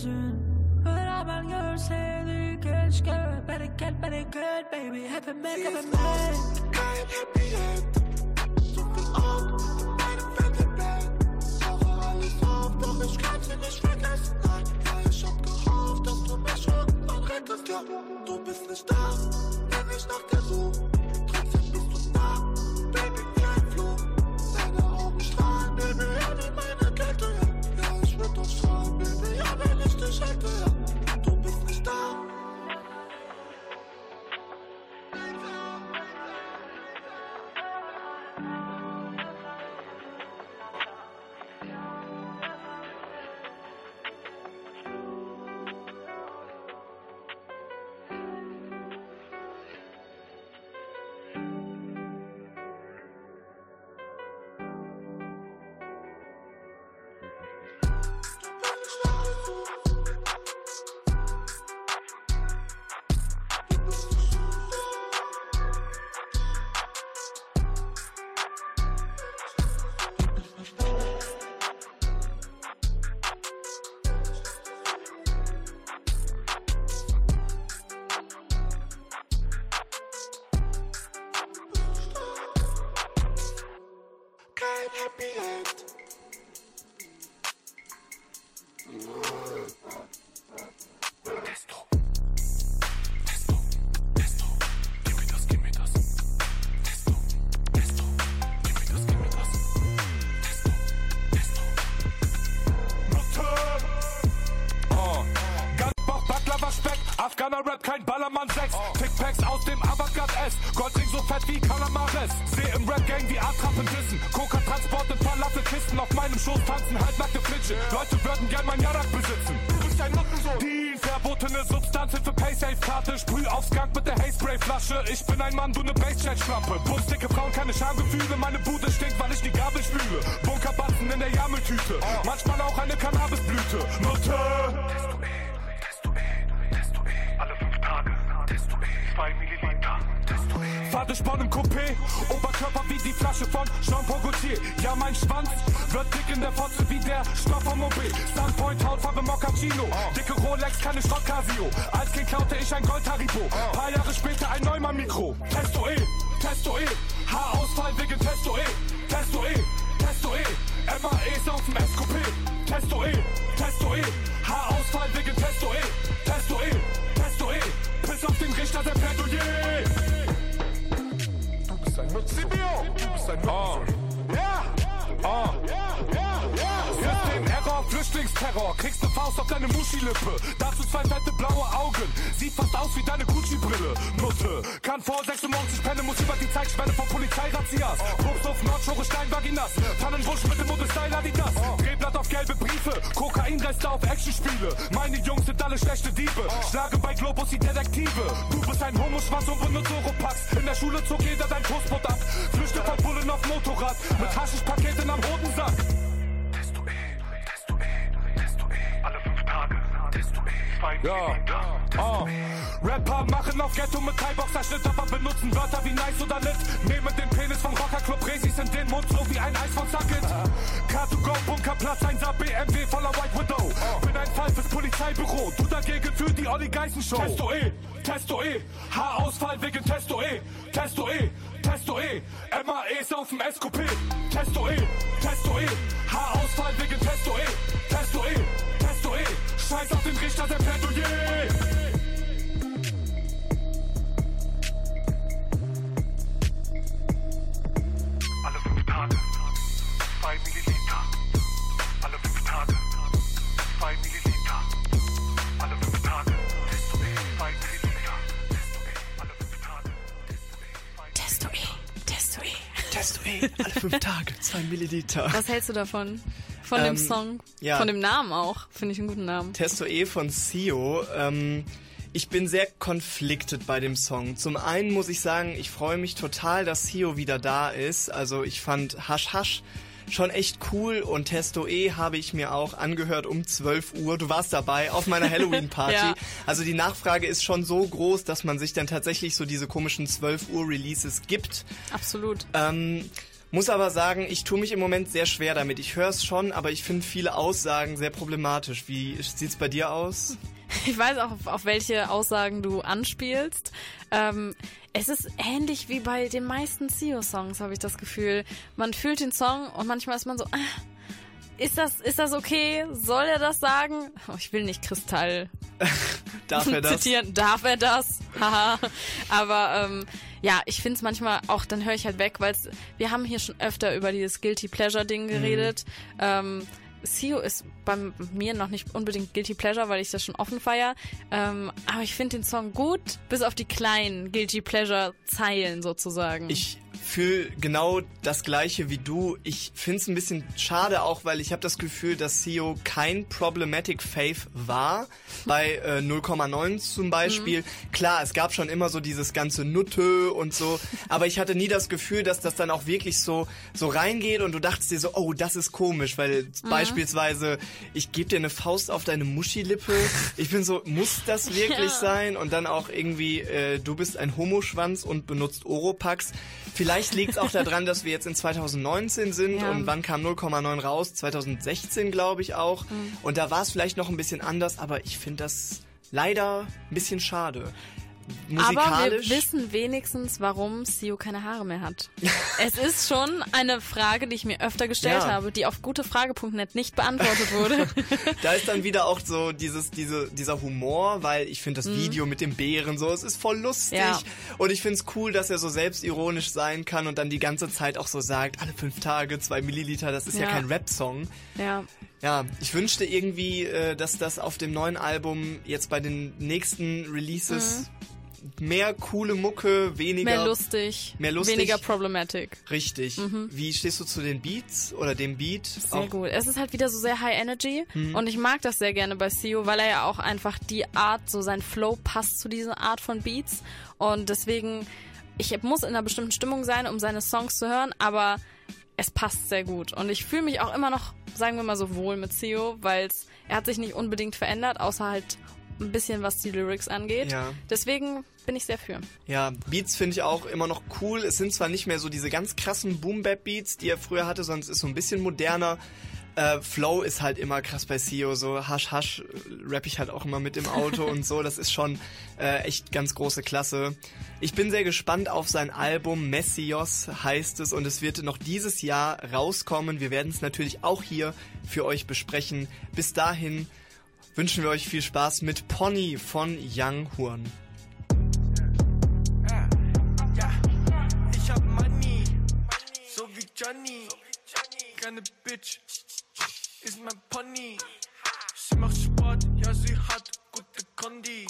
Hüzün Beraber görseydik keşke beni gel baby Hepimiz hepimiz End. So viel Ort in meinem Wendebett. Brauche alles auf, doch ich kann sie nicht vergessen. Nein, ja, ich hab gehofft, dass du mich irgendwann rettest. Ja, du bist nicht da, wenn ich nach dir such. Stoff vom Mobil. Sunpoint, Hautfarbe Moccacino, dicke Rolex, keine Schrott Casio. Als Kind klaute ich ein Gold Haribo, paar Jahre später ein Neumann Mikro. Testo E, Testo E, Haarausfall wegen Testo E, Testo E, Testo E, MAEs auf dem SQP. Testo E, Testo E, Haarausfall wegen Testo E, Testo E, Testo E, bis auf den Richter der Plädoyer. Du bist ein Nutzibio. Du bist ein Nutzibio. Ja. Oh. System Error, Flüchtlingsterror. Kriegst ne Faust auf deine Muschi-Lippe. Dazu zwei fette blaue Augen. Sieht fast aus wie deine Gucci-Brille. Nutte. Kann vor 96 pennen, muss über die Zeit spenden von Polizeirazzias. Probsthof, Nordschore, Steinvaginas. Tannenbusch mit dem Modestyle Adidas. Drehblatt auf gelbe Briefe. Kokainreste auf Actionspiele. Meine Jungs sind alle schlechte Diebe. Schlage bei Globus die Detektive. Du bist ein Homo-Schwanz und benutzt Oropax. In der Schule zog jeder dein Toastbrot ab. Flüchte von Bullen auf Motorrad. Mit Haschischpaketen am Hodensack. Ja, oh. Rapper machen auf Ghetto mit Thai-Boxer-Schnitt, aber benutzen Wörter wie nice oder lit. Nehmen den Penis vom Rockerclub Resis in den Mund, so wie ein Eis von Sucket. Car2Go, Bunkerplatz, 1er BMW voller White Widow. Bin ein Fall fürs Polizeibüro, du dagegen für die Olli Geißen Show. Testo E, Testo E, Haarausfall wegen Testo E, Testo E, Testo E, MAEs auf dem SQP. Testo E, Testo E, Haarausfall wegen Testo E, Testo E, Scheiß auf den Richter der Plädoyer. Alle fünf Tage, zwei Milliliter. Was hältst du davon? Von Ähm, dem Song? ja. Von dem Namen auch. Finde ich einen guten Namen. Testo E von Sio. Ähm, ich bin sehr conflicted bei dem Song. Zum einen muss ich sagen, ich freue mich total, dass Sio wieder da ist. Also ich fand Hasch Hasch schon echt cool und Testo E habe ich mir auch angehört um 12 Uhr. Du warst dabei auf meiner Halloween-Party. <laughs> Ja. Also die Nachfrage ist schon so groß, dass man sich dann tatsächlich so diese komischen 12 Uhr Releases gibt. Absolut. Ähm, muss aber sagen, ich tue mich im Moment sehr schwer damit. Ich höre es schon, aber ich finde viele Aussagen sehr problematisch. Wie sieht's bei dir aus? <laughs> Ich weiß auch, auf, welche Aussagen du anspielst. Ähm, es ist ähnlich wie bei den meisten Sio-Songs, habe ich das Gefühl. Man fühlt den Song und manchmal ist man so, ah, ist das, ist das okay? Soll er das sagen? Oh, ich will nicht Kristall <laughs> Darf er das? zitieren. Darf er das? <laughs> Haha. Aber ähm, ja, ich finde es manchmal auch, dann höre ich halt weg, weil wir haben hier schon öfter über dieses Guilty Pleasure Ding geredet. Ähm, Sio ist bei mir noch nicht unbedingt Guilty Pleasure, weil ich das schon offen feier. Ähm, aber ich finde den Song gut, bis auf die kleinen Guilty Pleasure Zeilen sozusagen. Ich fühle genau das gleiche wie du. Ich finde es ein bisschen schade auch, weil ich habe das Gefühl, dass Sio kein Problematic Faith war. <laughs> Bei äh, 0,9 zum Beispiel. Klar, es gab schon immer so dieses ganze Nutte und so, aber ich hatte nie das Gefühl, dass das dann auch wirklich so so reingeht und du dachtest dir so, oh, das ist komisch, weil beispielsweise ich gebe dir eine Faust auf deine Muschilippe. Ich bin so, muss das wirklich <laughs> Ja. sein? Und dann auch irgendwie, äh, du bist ein Homoschwanz und benutzt Oropax. Vielleicht liegt es auch daran, dass wir jetzt in 2019 sind Ja. und wann kam 0,9 raus? 2016 glaube ich auch. Mhm. Und da war es vielleicht noch ein bisschen anders, aber ich finde das leider ein bisschen schade. Aber wir wissen wenigstens, warum Sio keine Haare mehr hat. <laughs> es ist schon eine Frage, die ich mir öfter gestellt Ja. habe, die auf gutefrage.net nicht beantwortet wurde. <laughs> da ist dann wieder auch so dieses, diese, dieser Humor, weil ich finde das Mhm. Video mit dem Bären so, es ist voll lustig. Ja. Und ich finde es cool, dass er so selbstironisch sein kann und dann die ganze Zeit auch so sagt, alle fünf Tage, zwei Milliliter, das ist ja, Ja. kein Rap-Song. ja. Ja, ich wünschte irgendwie, äh, dass das auf dem neuen Album jetzt bei den nächsten Releases mehr coole Mucke, weniger... Mehr lustig, Mehr lustig. weniger problematic. Richtig. Mhm. Wie stehst du zu den Beats oder dem Beat? Sehr gut. Es ist halt wieder so sehr High Energy Mhm. und ich mag das sehr gerne bei Sio, weil er ja auch einfach die Art, so sein Flow passt zu dieser Art von Beats und deswegen, ich muss in einer bestimmten Stimmung sein, um seine Songs zu hören, aber es passt sehr gut und ich fühle mich auch immer noch, sagen wir mal so, wohl mit Sio, weil er hat sich nicht unbedingt verändert, außer halt ein bisschen, was die Lyrics angeht. Ja. Deswegen bin ich sehr für. Ja, Beats finde ich auch immer noch cool. Es sind zwar nicht mehr so diese ganz krassen Boom-Bap-Beats, die er früher hatte, sondern es ist so ein bisschen moderner. Äh, Flow ist halt immer krass bei Sio, so Hasch Hasch äh, rapp ich halt auch immer mit im Auto und so. Das ist schon äh, echt ganz große Klasse. Ich bin sehr gespannt auf sein Album Messios heißt es und es wird noch dieses Jahr rauskommen. Wir werden es natürlich auch hier für euch besprechen. Bis dahin wünschen wir euch viel Spaß mit Pony von Young Horn. Ich hab Money, so wie Johnny. Keine Bitch, ist mein Pony. Sie macht Sport, ja, sie hat gute Kondi.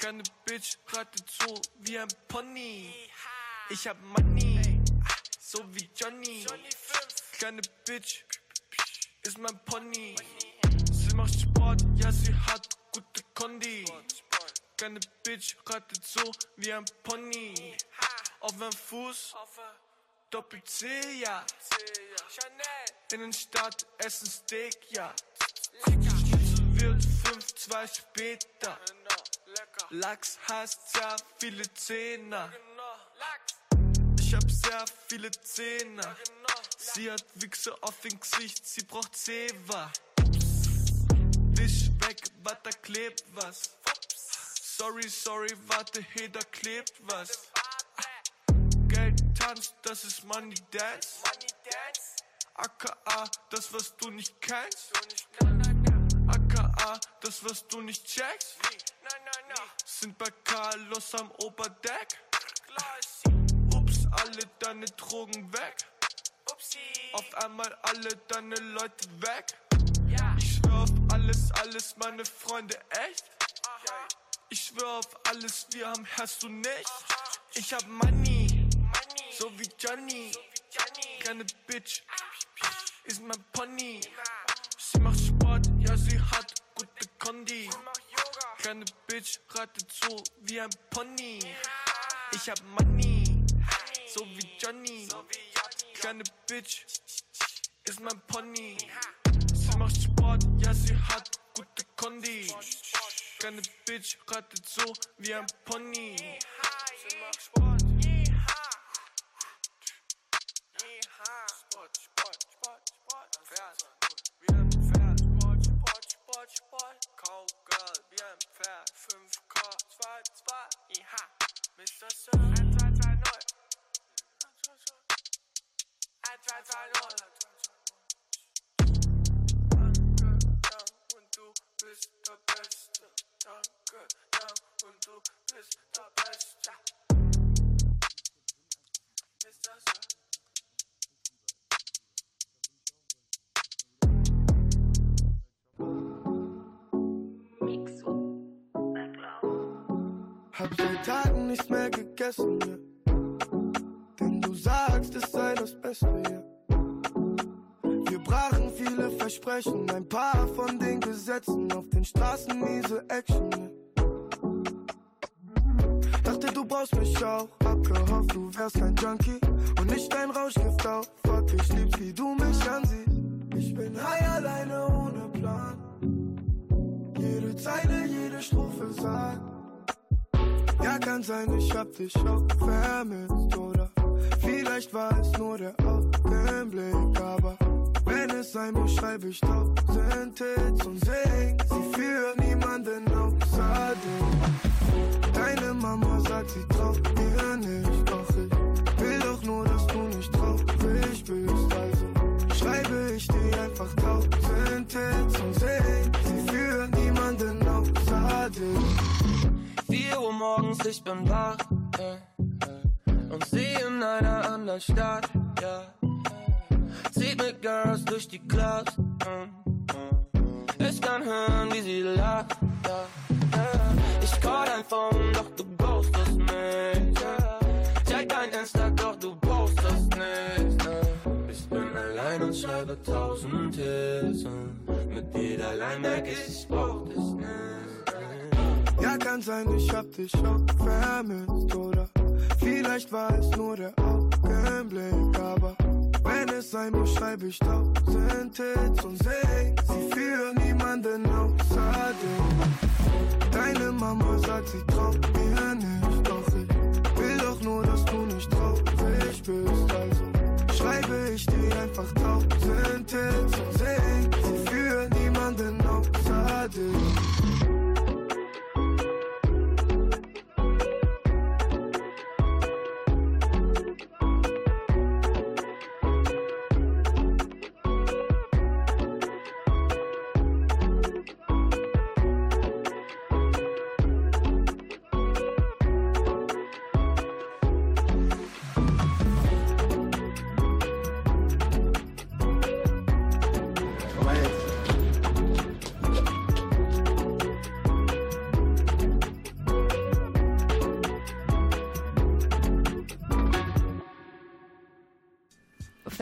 Keine Bitch, reitet so wie ein Pony. Ich hab Money, so wie Johnny. Keine Bitch, ist mein Pony. Sie macht Sport, ja, sie hat gute Kondi. Keine Bitch, reitet so wie ein Pony. Auf einem Fuß, Doppel-C, ja. Innenstadt, essen Steak, ja. Wird 5, 2 später. Lachs heißt sehr viele Zehner. Ich hab sehr viele Zähne. Sie hat Wichse auf dem Gesicht, sie braucht Zewa. Warte, klebt was. Sorry, sorry, warte, hey, da klebt was. Geld tanzt, das ist Money Dance. AKA, das was du nicht kennst. AKA, das was du nicht checkst. Sind bei Carlos am Oberdeck. Ups, alle deine Drogen weg. Auf einmal alle deine Leute weg. Alles, alles, meine Freunde, echt. Ich schwör auf alles, wir haben, hast du nicht. Ich hab Money, so wie Johnny. Kleine Bitch ist mein Pony. Sie macht Sport, ja, sie hat gute Kondi. Kleine Bitch reitet so wie ein Pony. Ich hab Money, so wie Johnny. Kleine Bitch ist mein Pony. Sie macht Sport, ja, sie hat gute Kondi. Kleine Bitch reitet so wie ein Pony. Versprechen, ein paar von den Gesetzen. Auf den Straßen miese Action. Dachte, du brauchst mich auch. Hab gehofft, du wärst kein Junkie und nicht ein Rauschgift auch. Fuck, ich lieb's, wie du mich ansiehst. Ich bin high alleine ohne Plan. Jede Zeile, jede Strophe sagt. Ja, kann sein, ich hab dich auch vermisst, oder? Vielleicht war es nur der Augenblick, aber es sein muss, schreibe ich tausend Hits und sing sie für niemanden außer dich. Deine Mama sagt, sie traut mir nicht, doch ich will doch nur, dass du nicht traurig bist, also schreibe ich dir einfach tausend Hits und sing sie für niemanden außer dich. 4 Uhr morgens, ich bin wach äh, äh, und sie in einer anderen Stadt. Ja. Zieht mit Girls durch die Clubs. Ich kann hören, wie sie lacht. Ich call dein Phone, doch du ghostest. Ja. Check dein Insta, doch du postest nicht. Ich bin allein und schreibe tausend Hits. Mit jeder Line merk ich, ich brauch dich nicht. Ja, kann sein, ich hab dich auch vermisst, oder? Vielleicht war es nur der Augenblick, aber wenn es sein muss, schreibe ich tausend Hits und sing sie für niemanden außer dich. Deine Mama sagt, sie traut mir nicht, doch ich will doch nur, dass du nicht traurig bist, also schreibe ich dir einfach tausend Hits und sing sie für niemanden außer dich.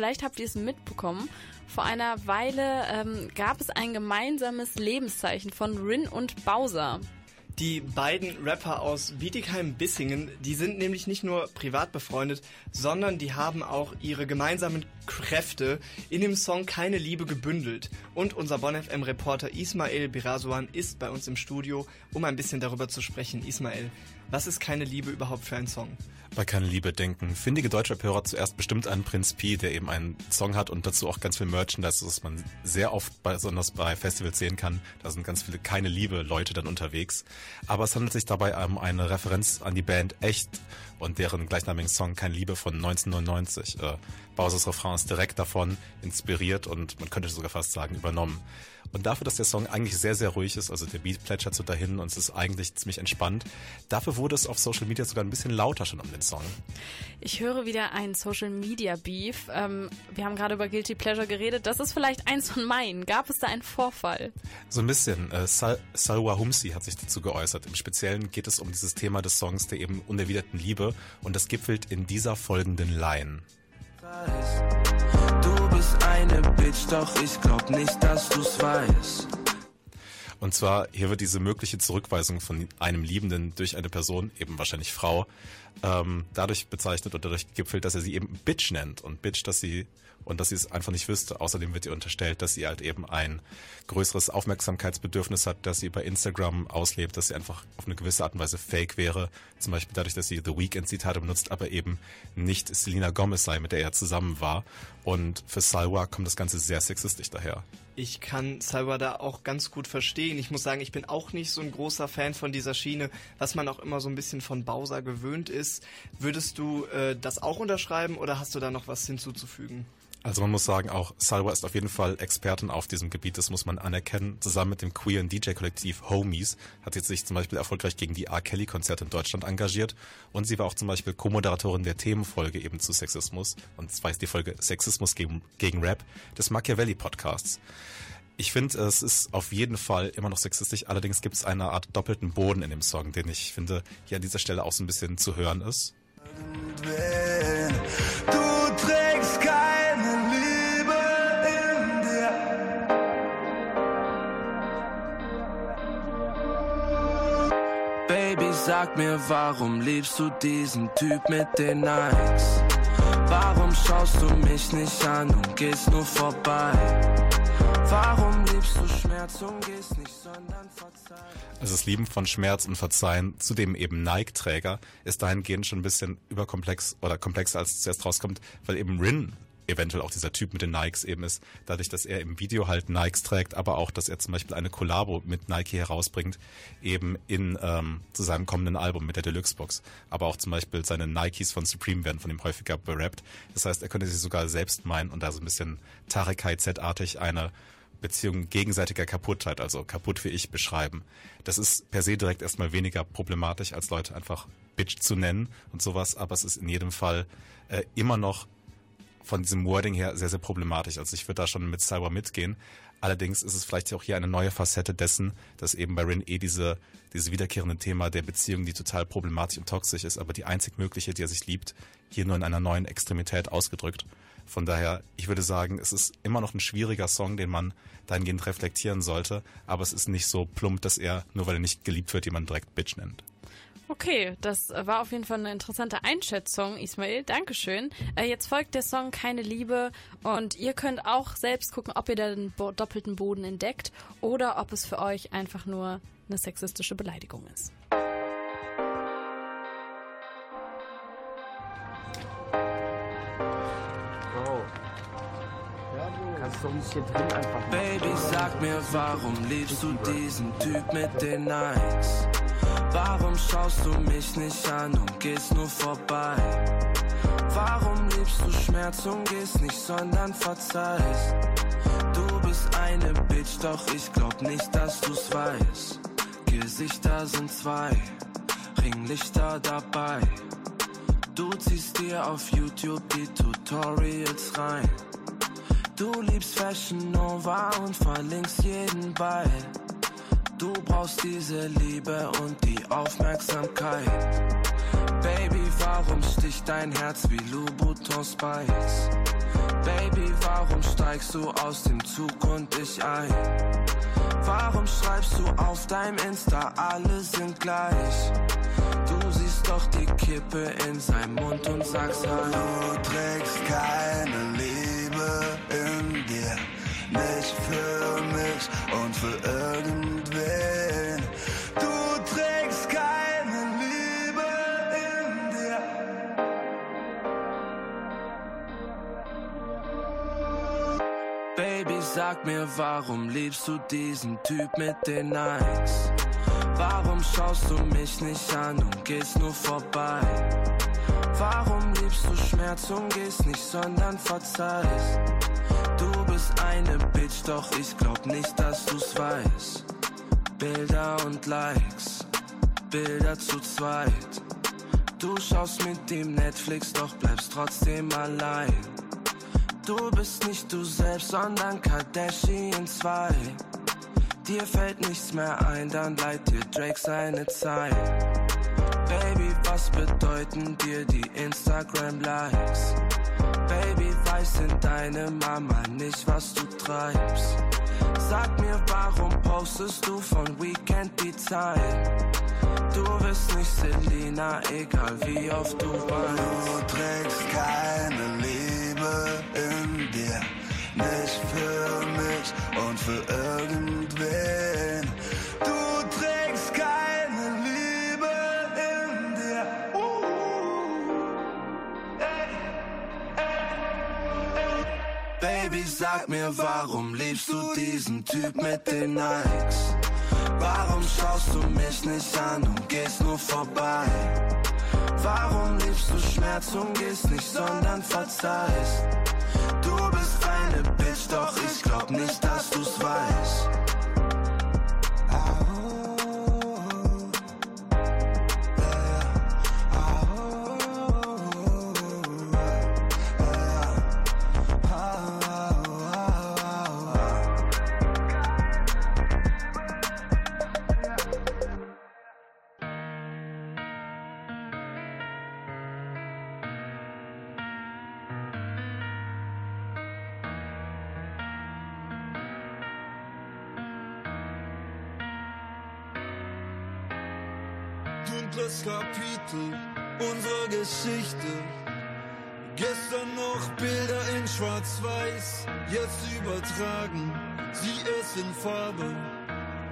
Vielleicht habt ihr es mitbekommen. Vor einer Weile ähm, gab es ein gemeinsames Lebenszeichen von Rin und Bowser. Die beiden Rapper aus Bietigheim-Bissingen, die sind nämlich nicht nur privat befreundet, sondern die haben auch ihre gemeinsamen Kräfte in dem Song Keine Liebe gebündelt. Und unser Bonn FM Reporter Ismail Birasuan ist bei uns im Studio, um ein bisschen darüber zu sprechen. Ismail, was ist Keine Liebe überhaupt für ein Song? Bei Keine Liebe denken findige deutsche Hörer zuerst bestimmt an Prinz Pi, der eben einen Song hat und dazu auch ganz viel Merchandise, das man sehr oft, besonders bei Festivals sehen kann. Da sind ganz viele Keine Liebe Leute dann unterwegs. Aber es handelt sich dabei um eine Referenz an die Band Echt und deren gleichnamigen Song Keine Liebe von 1999. Äh, Bowser's Refrain ist direkt davon inspiriert und man könnte sogar fast sagen übernommen. Und dafür, dass der Song eigentlich sehr, sehr ruhig ist, also der Beat plätschert so dahin und es ist eigentlich ziemlich entspannt, dafür wurde es auf Social Media sogar ein bisschen lauter schon um den Song. Ich höre wieder ein Social Media Beef. Ähm, wir haben gerade über Guilty Pleasure geredet. Das ist vielleicht eins von meinen. Gab es da einen Vorfall? So ein bisschen. Äh, Sal Salwa Humsi hat sich dazu geäußert. Im Speziellen geht es um dieses Thema des Songs der eben unerwiderten Liebe und das gipfelt in dieser folgenden Line. Bist eine Bitch, doch ich glaub nicht, dass du's weißt. Und zwar, hier wird diese mögliche Zurückweisung von einem Liebenden durch eine Person, eben wahrscheinlich Frau, ähm, dadurch bezeichnet oder dadurch gipfelt, dass er sie eben Bitch nennt. Und Bitch, dass sie und dass sie es einfach nicht wüsste. Außerdem wird ihr unterstellt, dass sie halt eben ein größeres Aufmerksamkeitsbedürfnis hat, dass sie bei Instagram auslebt, dass sie einfach auf eine gewisse Art und Weise fake wäre. Zum Beispiel dadurch, dass sie The Weeknd Zitate benutzt, aber eben nicht Selena Gomez sei, mit der er zusammen war. Und für Salwa kommt das Ganze sehr sexistisch daher. Ich kann Salwa da auch ganz gut verstehen. Ich muss sagen, ich bin auch nicht so ein großer Fan von dieser Schiene, was man auch immer so ein bisschen von Bowser gewöhnt ist. Würdest du äh, das auch unterschreiben oder hast du da noch was hinzuzufügen? Also man muss sagen, auch Salwa ist auf jeden Fall Expertin auf diesem Gebiet, das muss man anerkennen. Zusammen mit dem queeren DJ-Kollektiv Homies hat sie sich zum Beispiel erfolgreich gegen die R. Kelly-Konzerte in Deutschland engagiert und sie war auch zum Beispiel Co-Moderatorin der Themenfolge eben zu Sexismus und zwar ist die Folge Sexismus gegen, gegen Rap des Machiavelli-Podcasts. Ich finde, es ist auf jeden Fall immer noch sexistisch, allerdings gibt es eine Art doppelten Boden in dem Song, den ich finde hier an dieser Stelle auch so ein bisschen zu hören ist. Sag mir, warum liebst du diesen Typ mit den Nikes? Warum schaust du mich nicht an und gehst nur vorbei? Warum liebst du Schmerz und gehst nicht, sondern verzeih? Also das Lieben von Schmerz und Verzeihen, zudem eben Nike-Träger, ist dahingehend schon ein bisschen überkomplex oder komplexer, als es zuerst rauskommt, weil eben Rin eventuell auch dieser Typ mit den Nikes eben ist, dadurch, dass er im Video halt Nikes trägt, aber auch, dass er zum Beispiel eine Kollabo mit Nike herausbringt, eben in ähm, zu seinem kommenden Album mit der Deluxe-Box. Aber auch zum Beispiel seine Nikes von Supreme werden von ihm häufiger berappt. Das heißt, er könnte sich sogar selbst meinen und da so ein bisschen Tarek Z-artig eine Beziehung gegenseitiger Kaputtheit, also kaputt wie ich, beschreiben. Das ist per se direkt erstmal weniger problematisch, als Leute einfach Bitch zu nennen und sowas, aber es ist in jedem Fall äh, immer noch von diesem Wording her sehr, sehr problematisch. Also ich würde da schon mit Cyber mitgehen. Allerdings ist es vielleicht auch hier eine neue Facette dessen, dass eben bei Rin eh diese, diese wiederkehrende Thema der Beziehung, die total problematisch und toxisch ist, aber die einzig mögliche, die er sich liebt, hier nur in einer neuen Extremität ausgedrückt. Von daher, ich würde sagen, es ist immer noch ein schwieriger Song, den man dahingehend reflektieren sollte, aber es ist nicht so plump, dass er, nur weil er nicht geliebt wird, jemand direkt Bitch nennt. Okay, das war auf jeden Fall eine interessante Einschätzung, Ismail. Dankeschön. Äh, jetzt folgt der Song Keine Liebe und ihr könnt auch selbst gucken, ob ihr da den bo doppelten Boden entdeckt oder ob es für euch einfach nur eine sexistische Beleidigung ist. Baby, sag mir, warum liebst du diesen Typ mit den Nikes? Warum schaust du mich nicht an und gehst nur vorbei? Warum liebst du Schmerz und gehst nicht, sondern verzeihst? Du bist eine Bitch, doch ich glaub nicht, dass du's weißt. Gesichter sind zwei, Ringlichter dabei. Du ziehst dir auf YouTube die Tutorials rein. Du liebst Fashion Nova und verlinkst jeden Ball. Du brauchst diese Liebe und die Aufmerksamkeit. Baby, warum sticht dein Herz wie Louboutin Spice? Baby, warum steigst du aus dem Zug und ich ein? Warum schreibst du auf deinem Insta, alle sind gleich? Du siehst doch die Kippe in seinem Mund und sagst Hallo. Du trägst keine Liebe in dir, nicht für mich und für irgendwen. Du trägst keine Liebe in dir. Baby, sag mir, warum liebst du diesen Typ mit den Nikes? Warum schaust du mich nicht an und gehst nur vorbei? Warum liebst du Schmerz und gehst nicht, sondern verzeihst? Bist eine Bitch, doch ich glaub nicht, dass du's weißt. Bilder und Likes, Bilder zu zweit. Du schaust mit dem Netflix, doch bleibst trotzdem allein. Du bist nicht du selbst, sondern Kardashian 2. Dir fällt nichts mehr ein, dann leiht dir Drake seine Zeit. Baby, was bedeuten dir die Instagram-Likes? Baby, weiß in deine Mama nicht, was du treibst. Sag mir, warum postest du von Weekend die Zeit? Du bist nicht Selina, egal wie oft du weinst. Du trägst keine Liebe in dir, nicht für mich und für irgendwen. Baby, sag mir, warum liebst du diesen Typ mit den Nikes? Warum schaust du mich nicht an und gehst nur vorbei? Warum liebst du Schmerz und gehst nicht, sondern verzeihst? Du bist eine Bitch, doch ich glaub nicht, dass du's weißt.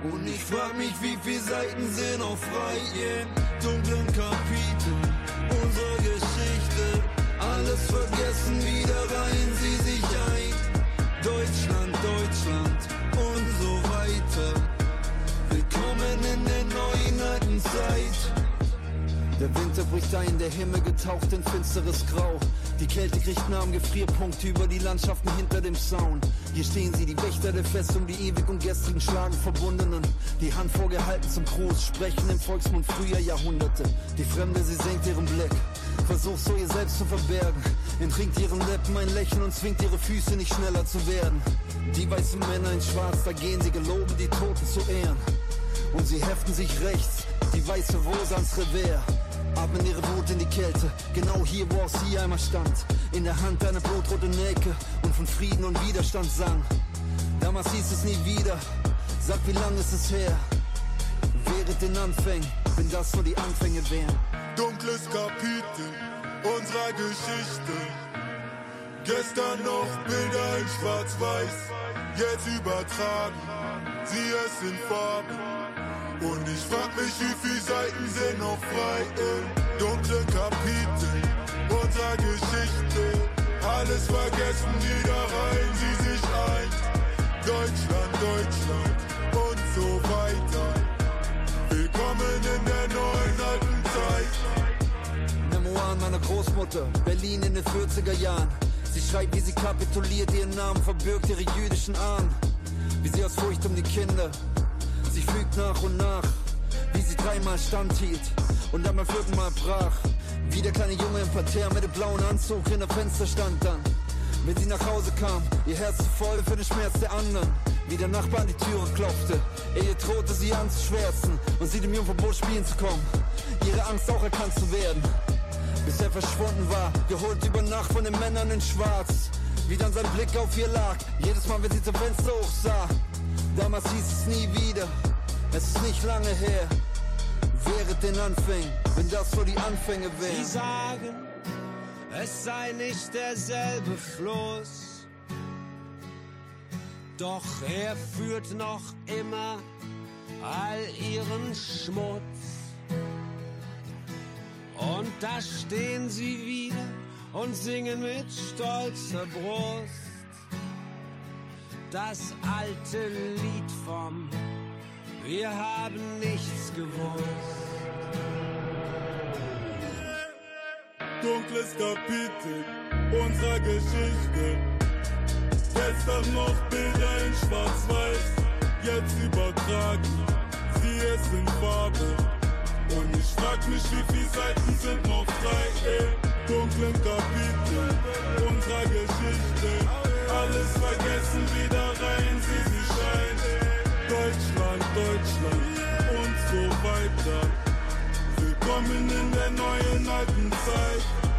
Und ich frag mich, wie viele Seiten sind noch frei in dunklen Kapiteln unserer Geschichte. Alles vergessen, wieder reihen sie sich ein. Deutschland, Deutschland und so weiter. Willkommen in der neuen alten Zeit. Der Winter bricht ein, der Himmel getaucht in finsteres Grau. Die Kälte kriegt Namen, Gefrierpunkt über die Landschaften hinter dem Zaun. Hier stehen sie, die Wächter der Festung, die ewig und gestrigen Schlagen Verbundenen. Die Hand vorgehalten zum Gruß, sprechen im Volksmund früher Jahrhunderte. Die Fremde, sie senkt ihren Blick, versucht so ihr Selbst zu verbergen. Entrinkt ihren Lippen ein Lächeln und zwingt ihre Füße nicht schneller zu werden. Die weißen Männer in Schwarz, da gehen sie geloben, die Toten zu ehren. Und sie heften sich rechts, die weiße Rose ans Revers. Atmen ihre Wut in die Kälte, genau hier, wo auch sie einmal stand. In der Hand eine blutrote Nelke und von Frieden und Widerstand sang. Damals hieß es nie wieder, sag wie lang ist es her? Während den Anfängen, wenn das nur die Anfänge wären. Dunkles Kapitel unserer Geschichte. Gestern noch Bilder in Schwarz-Weiß, jetzt übertragen sie es in Farbe. Und ich frag mich, wie viele Seiten sind noch frei im dunklen Kapitel unserer Geschichte. Alles vergessen, wieder reihen sie sich ein. Deutschland, Deutschland und so weiter. Willkommen in der neuen alten Zeit. Memoiren meiner Großmutter, Berlin in den 40er Jahren. Sie schreibt, wie sie kapituliert, ihren Namen verbirgt ihre jüdischen Ahnen. Wie sie aus Furcht um die Kinder sich fügt nach und nach. Wie sie dreimal standhielt und dann beim vierten Mal brach. Wie der kleine Junge im Parterre mit dem blauen Anzug in der Fenster stand dann. Wenn sie nach Hause kam, ihr Herz zu voll für den Schmerz der anderen. Wie der Nachbar an die Türe klopfte, er ihr drohte sie anzuschwärzen und sie dem Jungverbot spielen zu kommen. Ihre Angst auch erkannt zu werden. Bis er verschwunden war, geholt über Nacht von den Männern in Schwarz. Wie dann sein Blick auf ihr lag, jedes Mal, wenn sie zum Fenster hochsah. Damals hieß es nie wieder, es ist nicht lange her. Während den Anfängen, wenn das so die Anfänge Sie wären. sagen, es sei nicht derselbe Fluss. Doch er führt noch immer all ihren Schmutz. Und da stehen sie wieder und singen mit stolzer Brust das alte Lied vom Wir haben nichts gewusst. dunkles Kapitel unserer Geschichte. Gestern noch Bilder in Schwarz-Weiß, jetzt übertragen sie es in Farbe. Und ich frag mich, wie viele Seiten sind noch frei, ey. Dunklen Kapitel unserer Geschichte. Alles vergessen, wieder rein, sie sie scheint. Deutschland, Deutschland und so weiter. Willkommen in der neuen alten Zeit.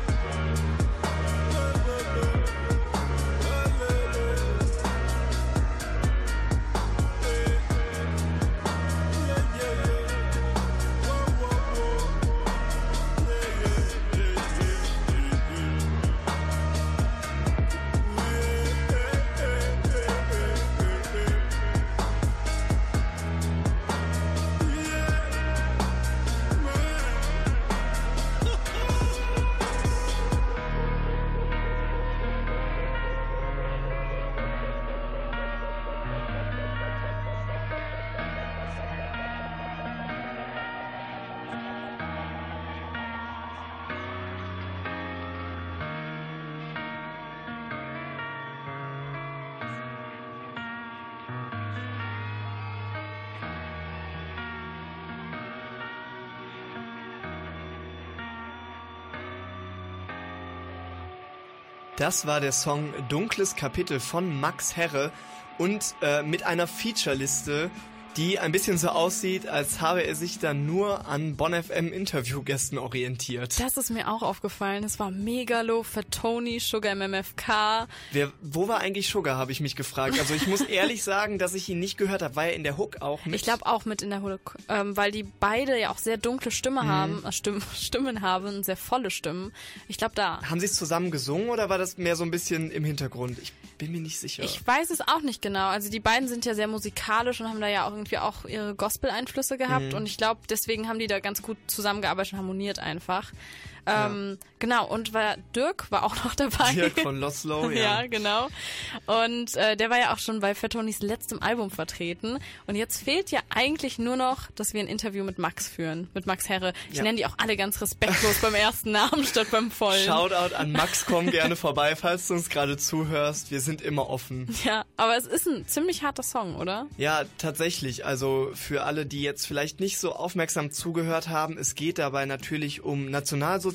Das war der Song Dunkles Kapitel von Max Herre und äh, mit einer Featureliste, die ein bisschen so aussieht, als habe er sich dann nur an Bonn FM Interviewgästen orientiert. Das ist mir auch aufgefallen. Es war Megalo, Tony, Sugar MMFK. Wer, wo war eigentlich Sugar, habe ich mich gefragt. Also ich muss ehrlich sagen, dass ich ihn nicht gehört habe. War er in der Hook auch mit? Ich glaube auch mit in der Hook, ähm, weil die beide ja auch sehr dunkle Stimme Mhm. haben, äh, Stimmen, <laughs> Stimmen haben, sehr volle Stimmen. Ich glaube da. Haben sie es zusammen gesungen oder war das mehr so ein bisschen im Hintergrund? Ich bin mir nicht sicher. Ich weiß es auch nicht genau. Also die beiden sind ja sehr musikalisch und haben da ja auch irgendwie auch ihre Gospel-Einflüsse gehabt Mhm. und ich glaube, deswegen haben die da ganz gut zusammengearbeitet und harmoniert einfach. Ja. Ähm, genau, und war, Dirk war auch noch dabei. Dirk von <laughs> Loslow, ja. ja, genau. Und äh, der war ja auch schon bei Fattonis letztem Album vertreten. Und jetzt fehlt ja eigentlich nur noch, dass wir ein Interview mit Max führen, mit Max Herre. Ich Ja. nenne die auch alle ganz respektlos beim ersten Namen statt beim vollen. Shoutout an Max, komm <laughs> gerne vorbei, falls du uns gerade zuhörst. Wir sind immer offen. Ja, aber es ist ein ziemlich harter Song, oder? Ja, tatsächlich. Also für alle, die jetzt vielleicht nicht so aufmerksam zugehört haben, es geht dabei natürlich um Nationalsozialismus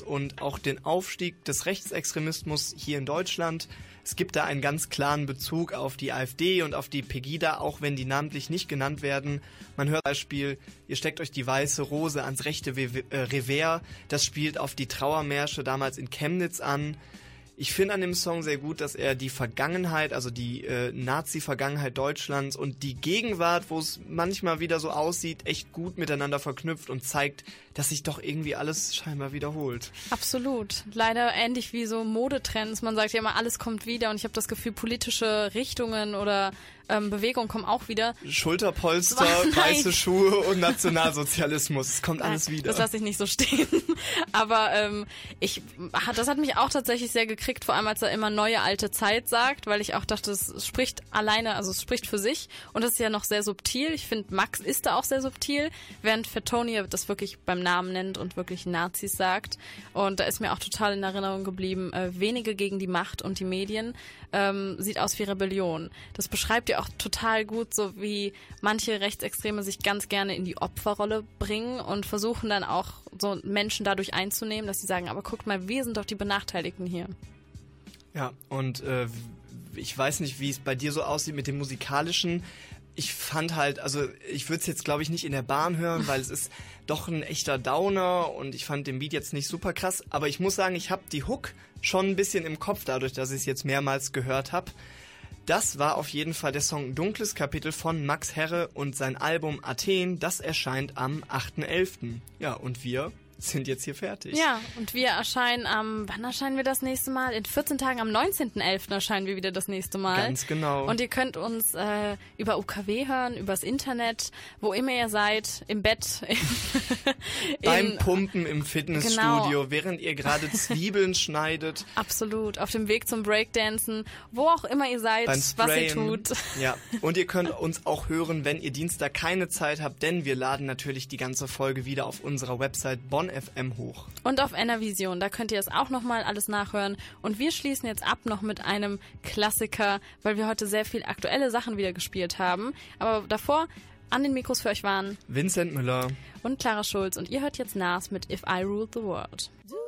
und auch den Aufstieg des Rechtsextremismus hier in Deutschland. Es gibt da einen ganz klaren Bezug auf die AfD und auf die Pegida, auch wenn die namentlich nicht genannt werden. Man hört zum Beispiel, ihr steckt euch die weiße Rose ans rechte äh, Revers. Das spielt auf die Trauermärsche damals in Chemnitz an. Ich finde an dem Song sehr gut, dass er die Vergangenheit, also die äh, Nazi-Vergangenheit Deutschlands und die Gegenwart, wo es manchmal wieder so aussieht, echt gut miteinander verknüpft und zeigt, dass sich doch irgendwie alles scheinbar wiederholt. Absolut. Leider ähnlich wie so Modetrends. Man sagt ja immer, alles kommt wieder und ich habe das Gefühl, politische Richtungen oder ähm, Bewegungen kommen auch wieder. Schulterpolster, <laughs> weiße Schuhe und Nationalsozialismus. Es kommt alles Nein, wieder. Das lasse ich nicht so stehen. <laughs> Aber ähm, ich, das hat mich auch tatsächlich sehr gekriegt, vor allem als er immer neue alte Zeit sagt, weil ich auch dachte, es spricht alleine, also es spricht für sich und das ist ja noch sehr subtil. Ich finde, Max ist da auch sehr subtil, während Fettoni das wirklich beim Namen nennt und wirklich Nazis sagt. Und da ist mir auch total in Erinnerung geblieben, äh, wenige gegen die Macht und die Medien ähm, sieht aus wie Rebellion. Das beschreibt ja auch total gut, so wie manche Rechtsextreme sich ganz gerne in die Opferrolle bringen und versuchen dann auch so Menschen dadurch einzunehmen, dass sie sagen, aber guckt mal, wir sind doch die Benachteiligten hier. Ja, und äh, ich weiß nicht, wie es bei dir so aussieht mit dem musikalischen. Ich fand halt, also ich würde es jetzt glaube ich nicht in der Bahn hören, weil es ist doch ein echter Downer und ich fand den Beat jetzt nicht super krass. Aber ich muss sagen, ich habe die Hook schon ein bisschen im Kopf, dadurch, dass ich es jetzt mehrmals gehört habe. Das war auf jeden Fall der Song Dunkles Kapitel von Max Herre und sein Album Athen, das erscheint am 8.11. Ja, und wir sind jetzt hier fertig. Ja, und wir erscheinen am, wann erscheinen wir das nächste Mal? In 14 Tagen, am 19.11. erscheinen wir wieder das nächste Mal. Ganz genau. Und ihr könnt uns äh, über UKW hören, übers Internet, wo immer ihr seid, im Bett, <laughs> Beim in, Pumpen im Fitnessstudio, Genau. während ihr gerade Zwiebeln <laughs> schneidet. Absolut, auf dem Weg zum Breakdancen, wo auch immer ihr seid, beim was ihr tut. Ja, <laughs> und ihr könnt uns auch hören, wenn ihr Dienstag keine Zeit habt, denn wir laden natürlich die ganze Folge wieder auf unserer Website Detektor FM hoch. Und auf Enervision, da könnt ihr es auch nochmal alles nachhören. Und wir schließen jetzt ab noch mit einem Klassiker, weil wir heute sehr viel aktuelle Sachen wieder gespielt haben. Aber davor an den Mikros für euch waren Vincent Müller und Clara Schulz. Und ihr hört jetzt Nas mit If I Ruled the World. life.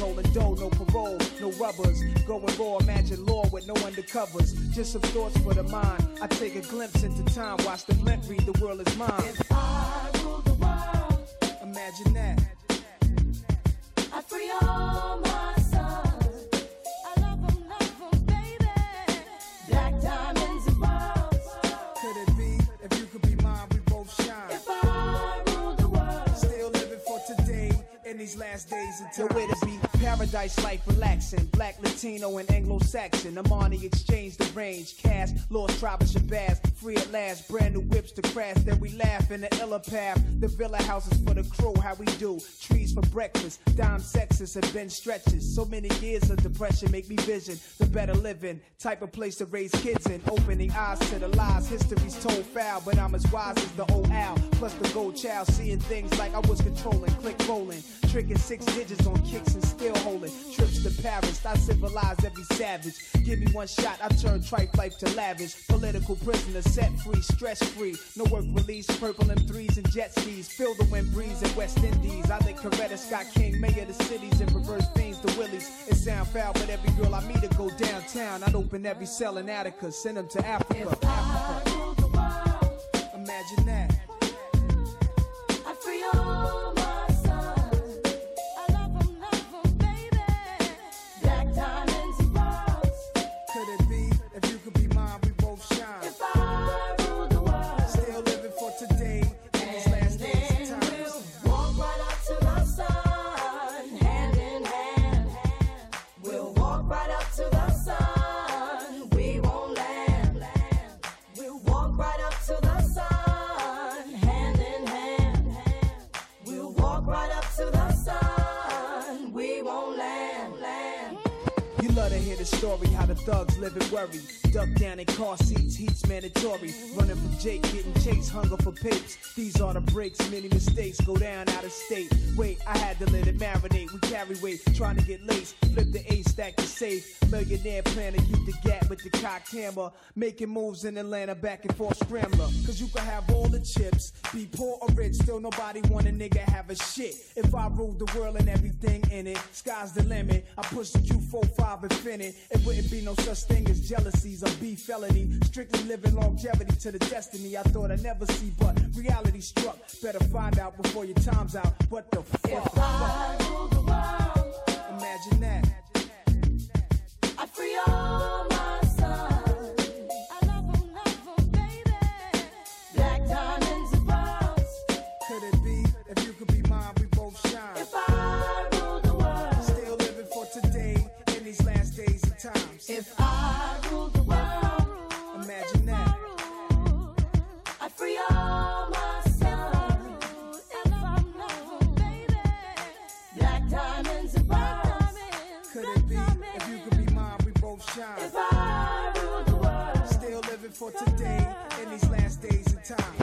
holding dough, no parole, no rubbers. Going raw, imagine law with no undercovers. Just some thoughts for the mind. I take a glimpse into time, watch the blimp read, the world is mine. If I rule the world, imagine that. I free all my sons. I love 'em, love 'em, baby. Black diamonds and pearls. Could it be if you could be mine, we both shine? If I rule the world, Still living for today in these last days until where to be paradise life relaxing. Black, Latino, and Anglo-Saxon. Amani exchange the range. Cash, lost of Shabazz. Free at last, brand new whips to crash. Then we laugh in the illa path. The villa houses for the crew, how we do. Trees for breakfast. Dime sexes have been stretches. So many years of depression make me vision the better living. Type of place to raise kids in. Opening eyes to the lies. History's told foul, but I'm as wise as the old owl. Plus the gold child, seeing things like I was controlling. Click rolling. Tricking six digits on kicks and still holding. Trips to Paris, I civilize every savage. Give me one shot, I turn tripe life to lavish. Political prisoner, set free, stress free. No work release, purple M3s and jet skis. Feel the wind breeze in West Indies. I think Coretta Scott King, mayor of the cities, and reverse things the Willies. It sound foul, but every girl I meet to go downtown. I'd open every cell in Attica, send them to Africa. Africa. Imagine that. The breaks, many mistakes go down out of state. Wait, I had to let it marinate. We carry weight, trying to get laced. Flip the A stack to safe. Millionaire plan to keep the gap with the cock hammer. Making moves in Atlanta, back and forth scrambler. Cause you can have all the chips, be poor or rich, still nobody want a nigga have a shit. If I ruled the world and everything in it, sky's the limit. I push the Q45 infinite. It wouldn't be no such thing as jealousies or beef felony. Strictly living longevity to the destiny I thought I'd never see, but reality struck. Better find out before your time's out. What the fuck? If I rule the world, Imagine that. I free all my shine? If I rule the world, Still living for today in these last days and times.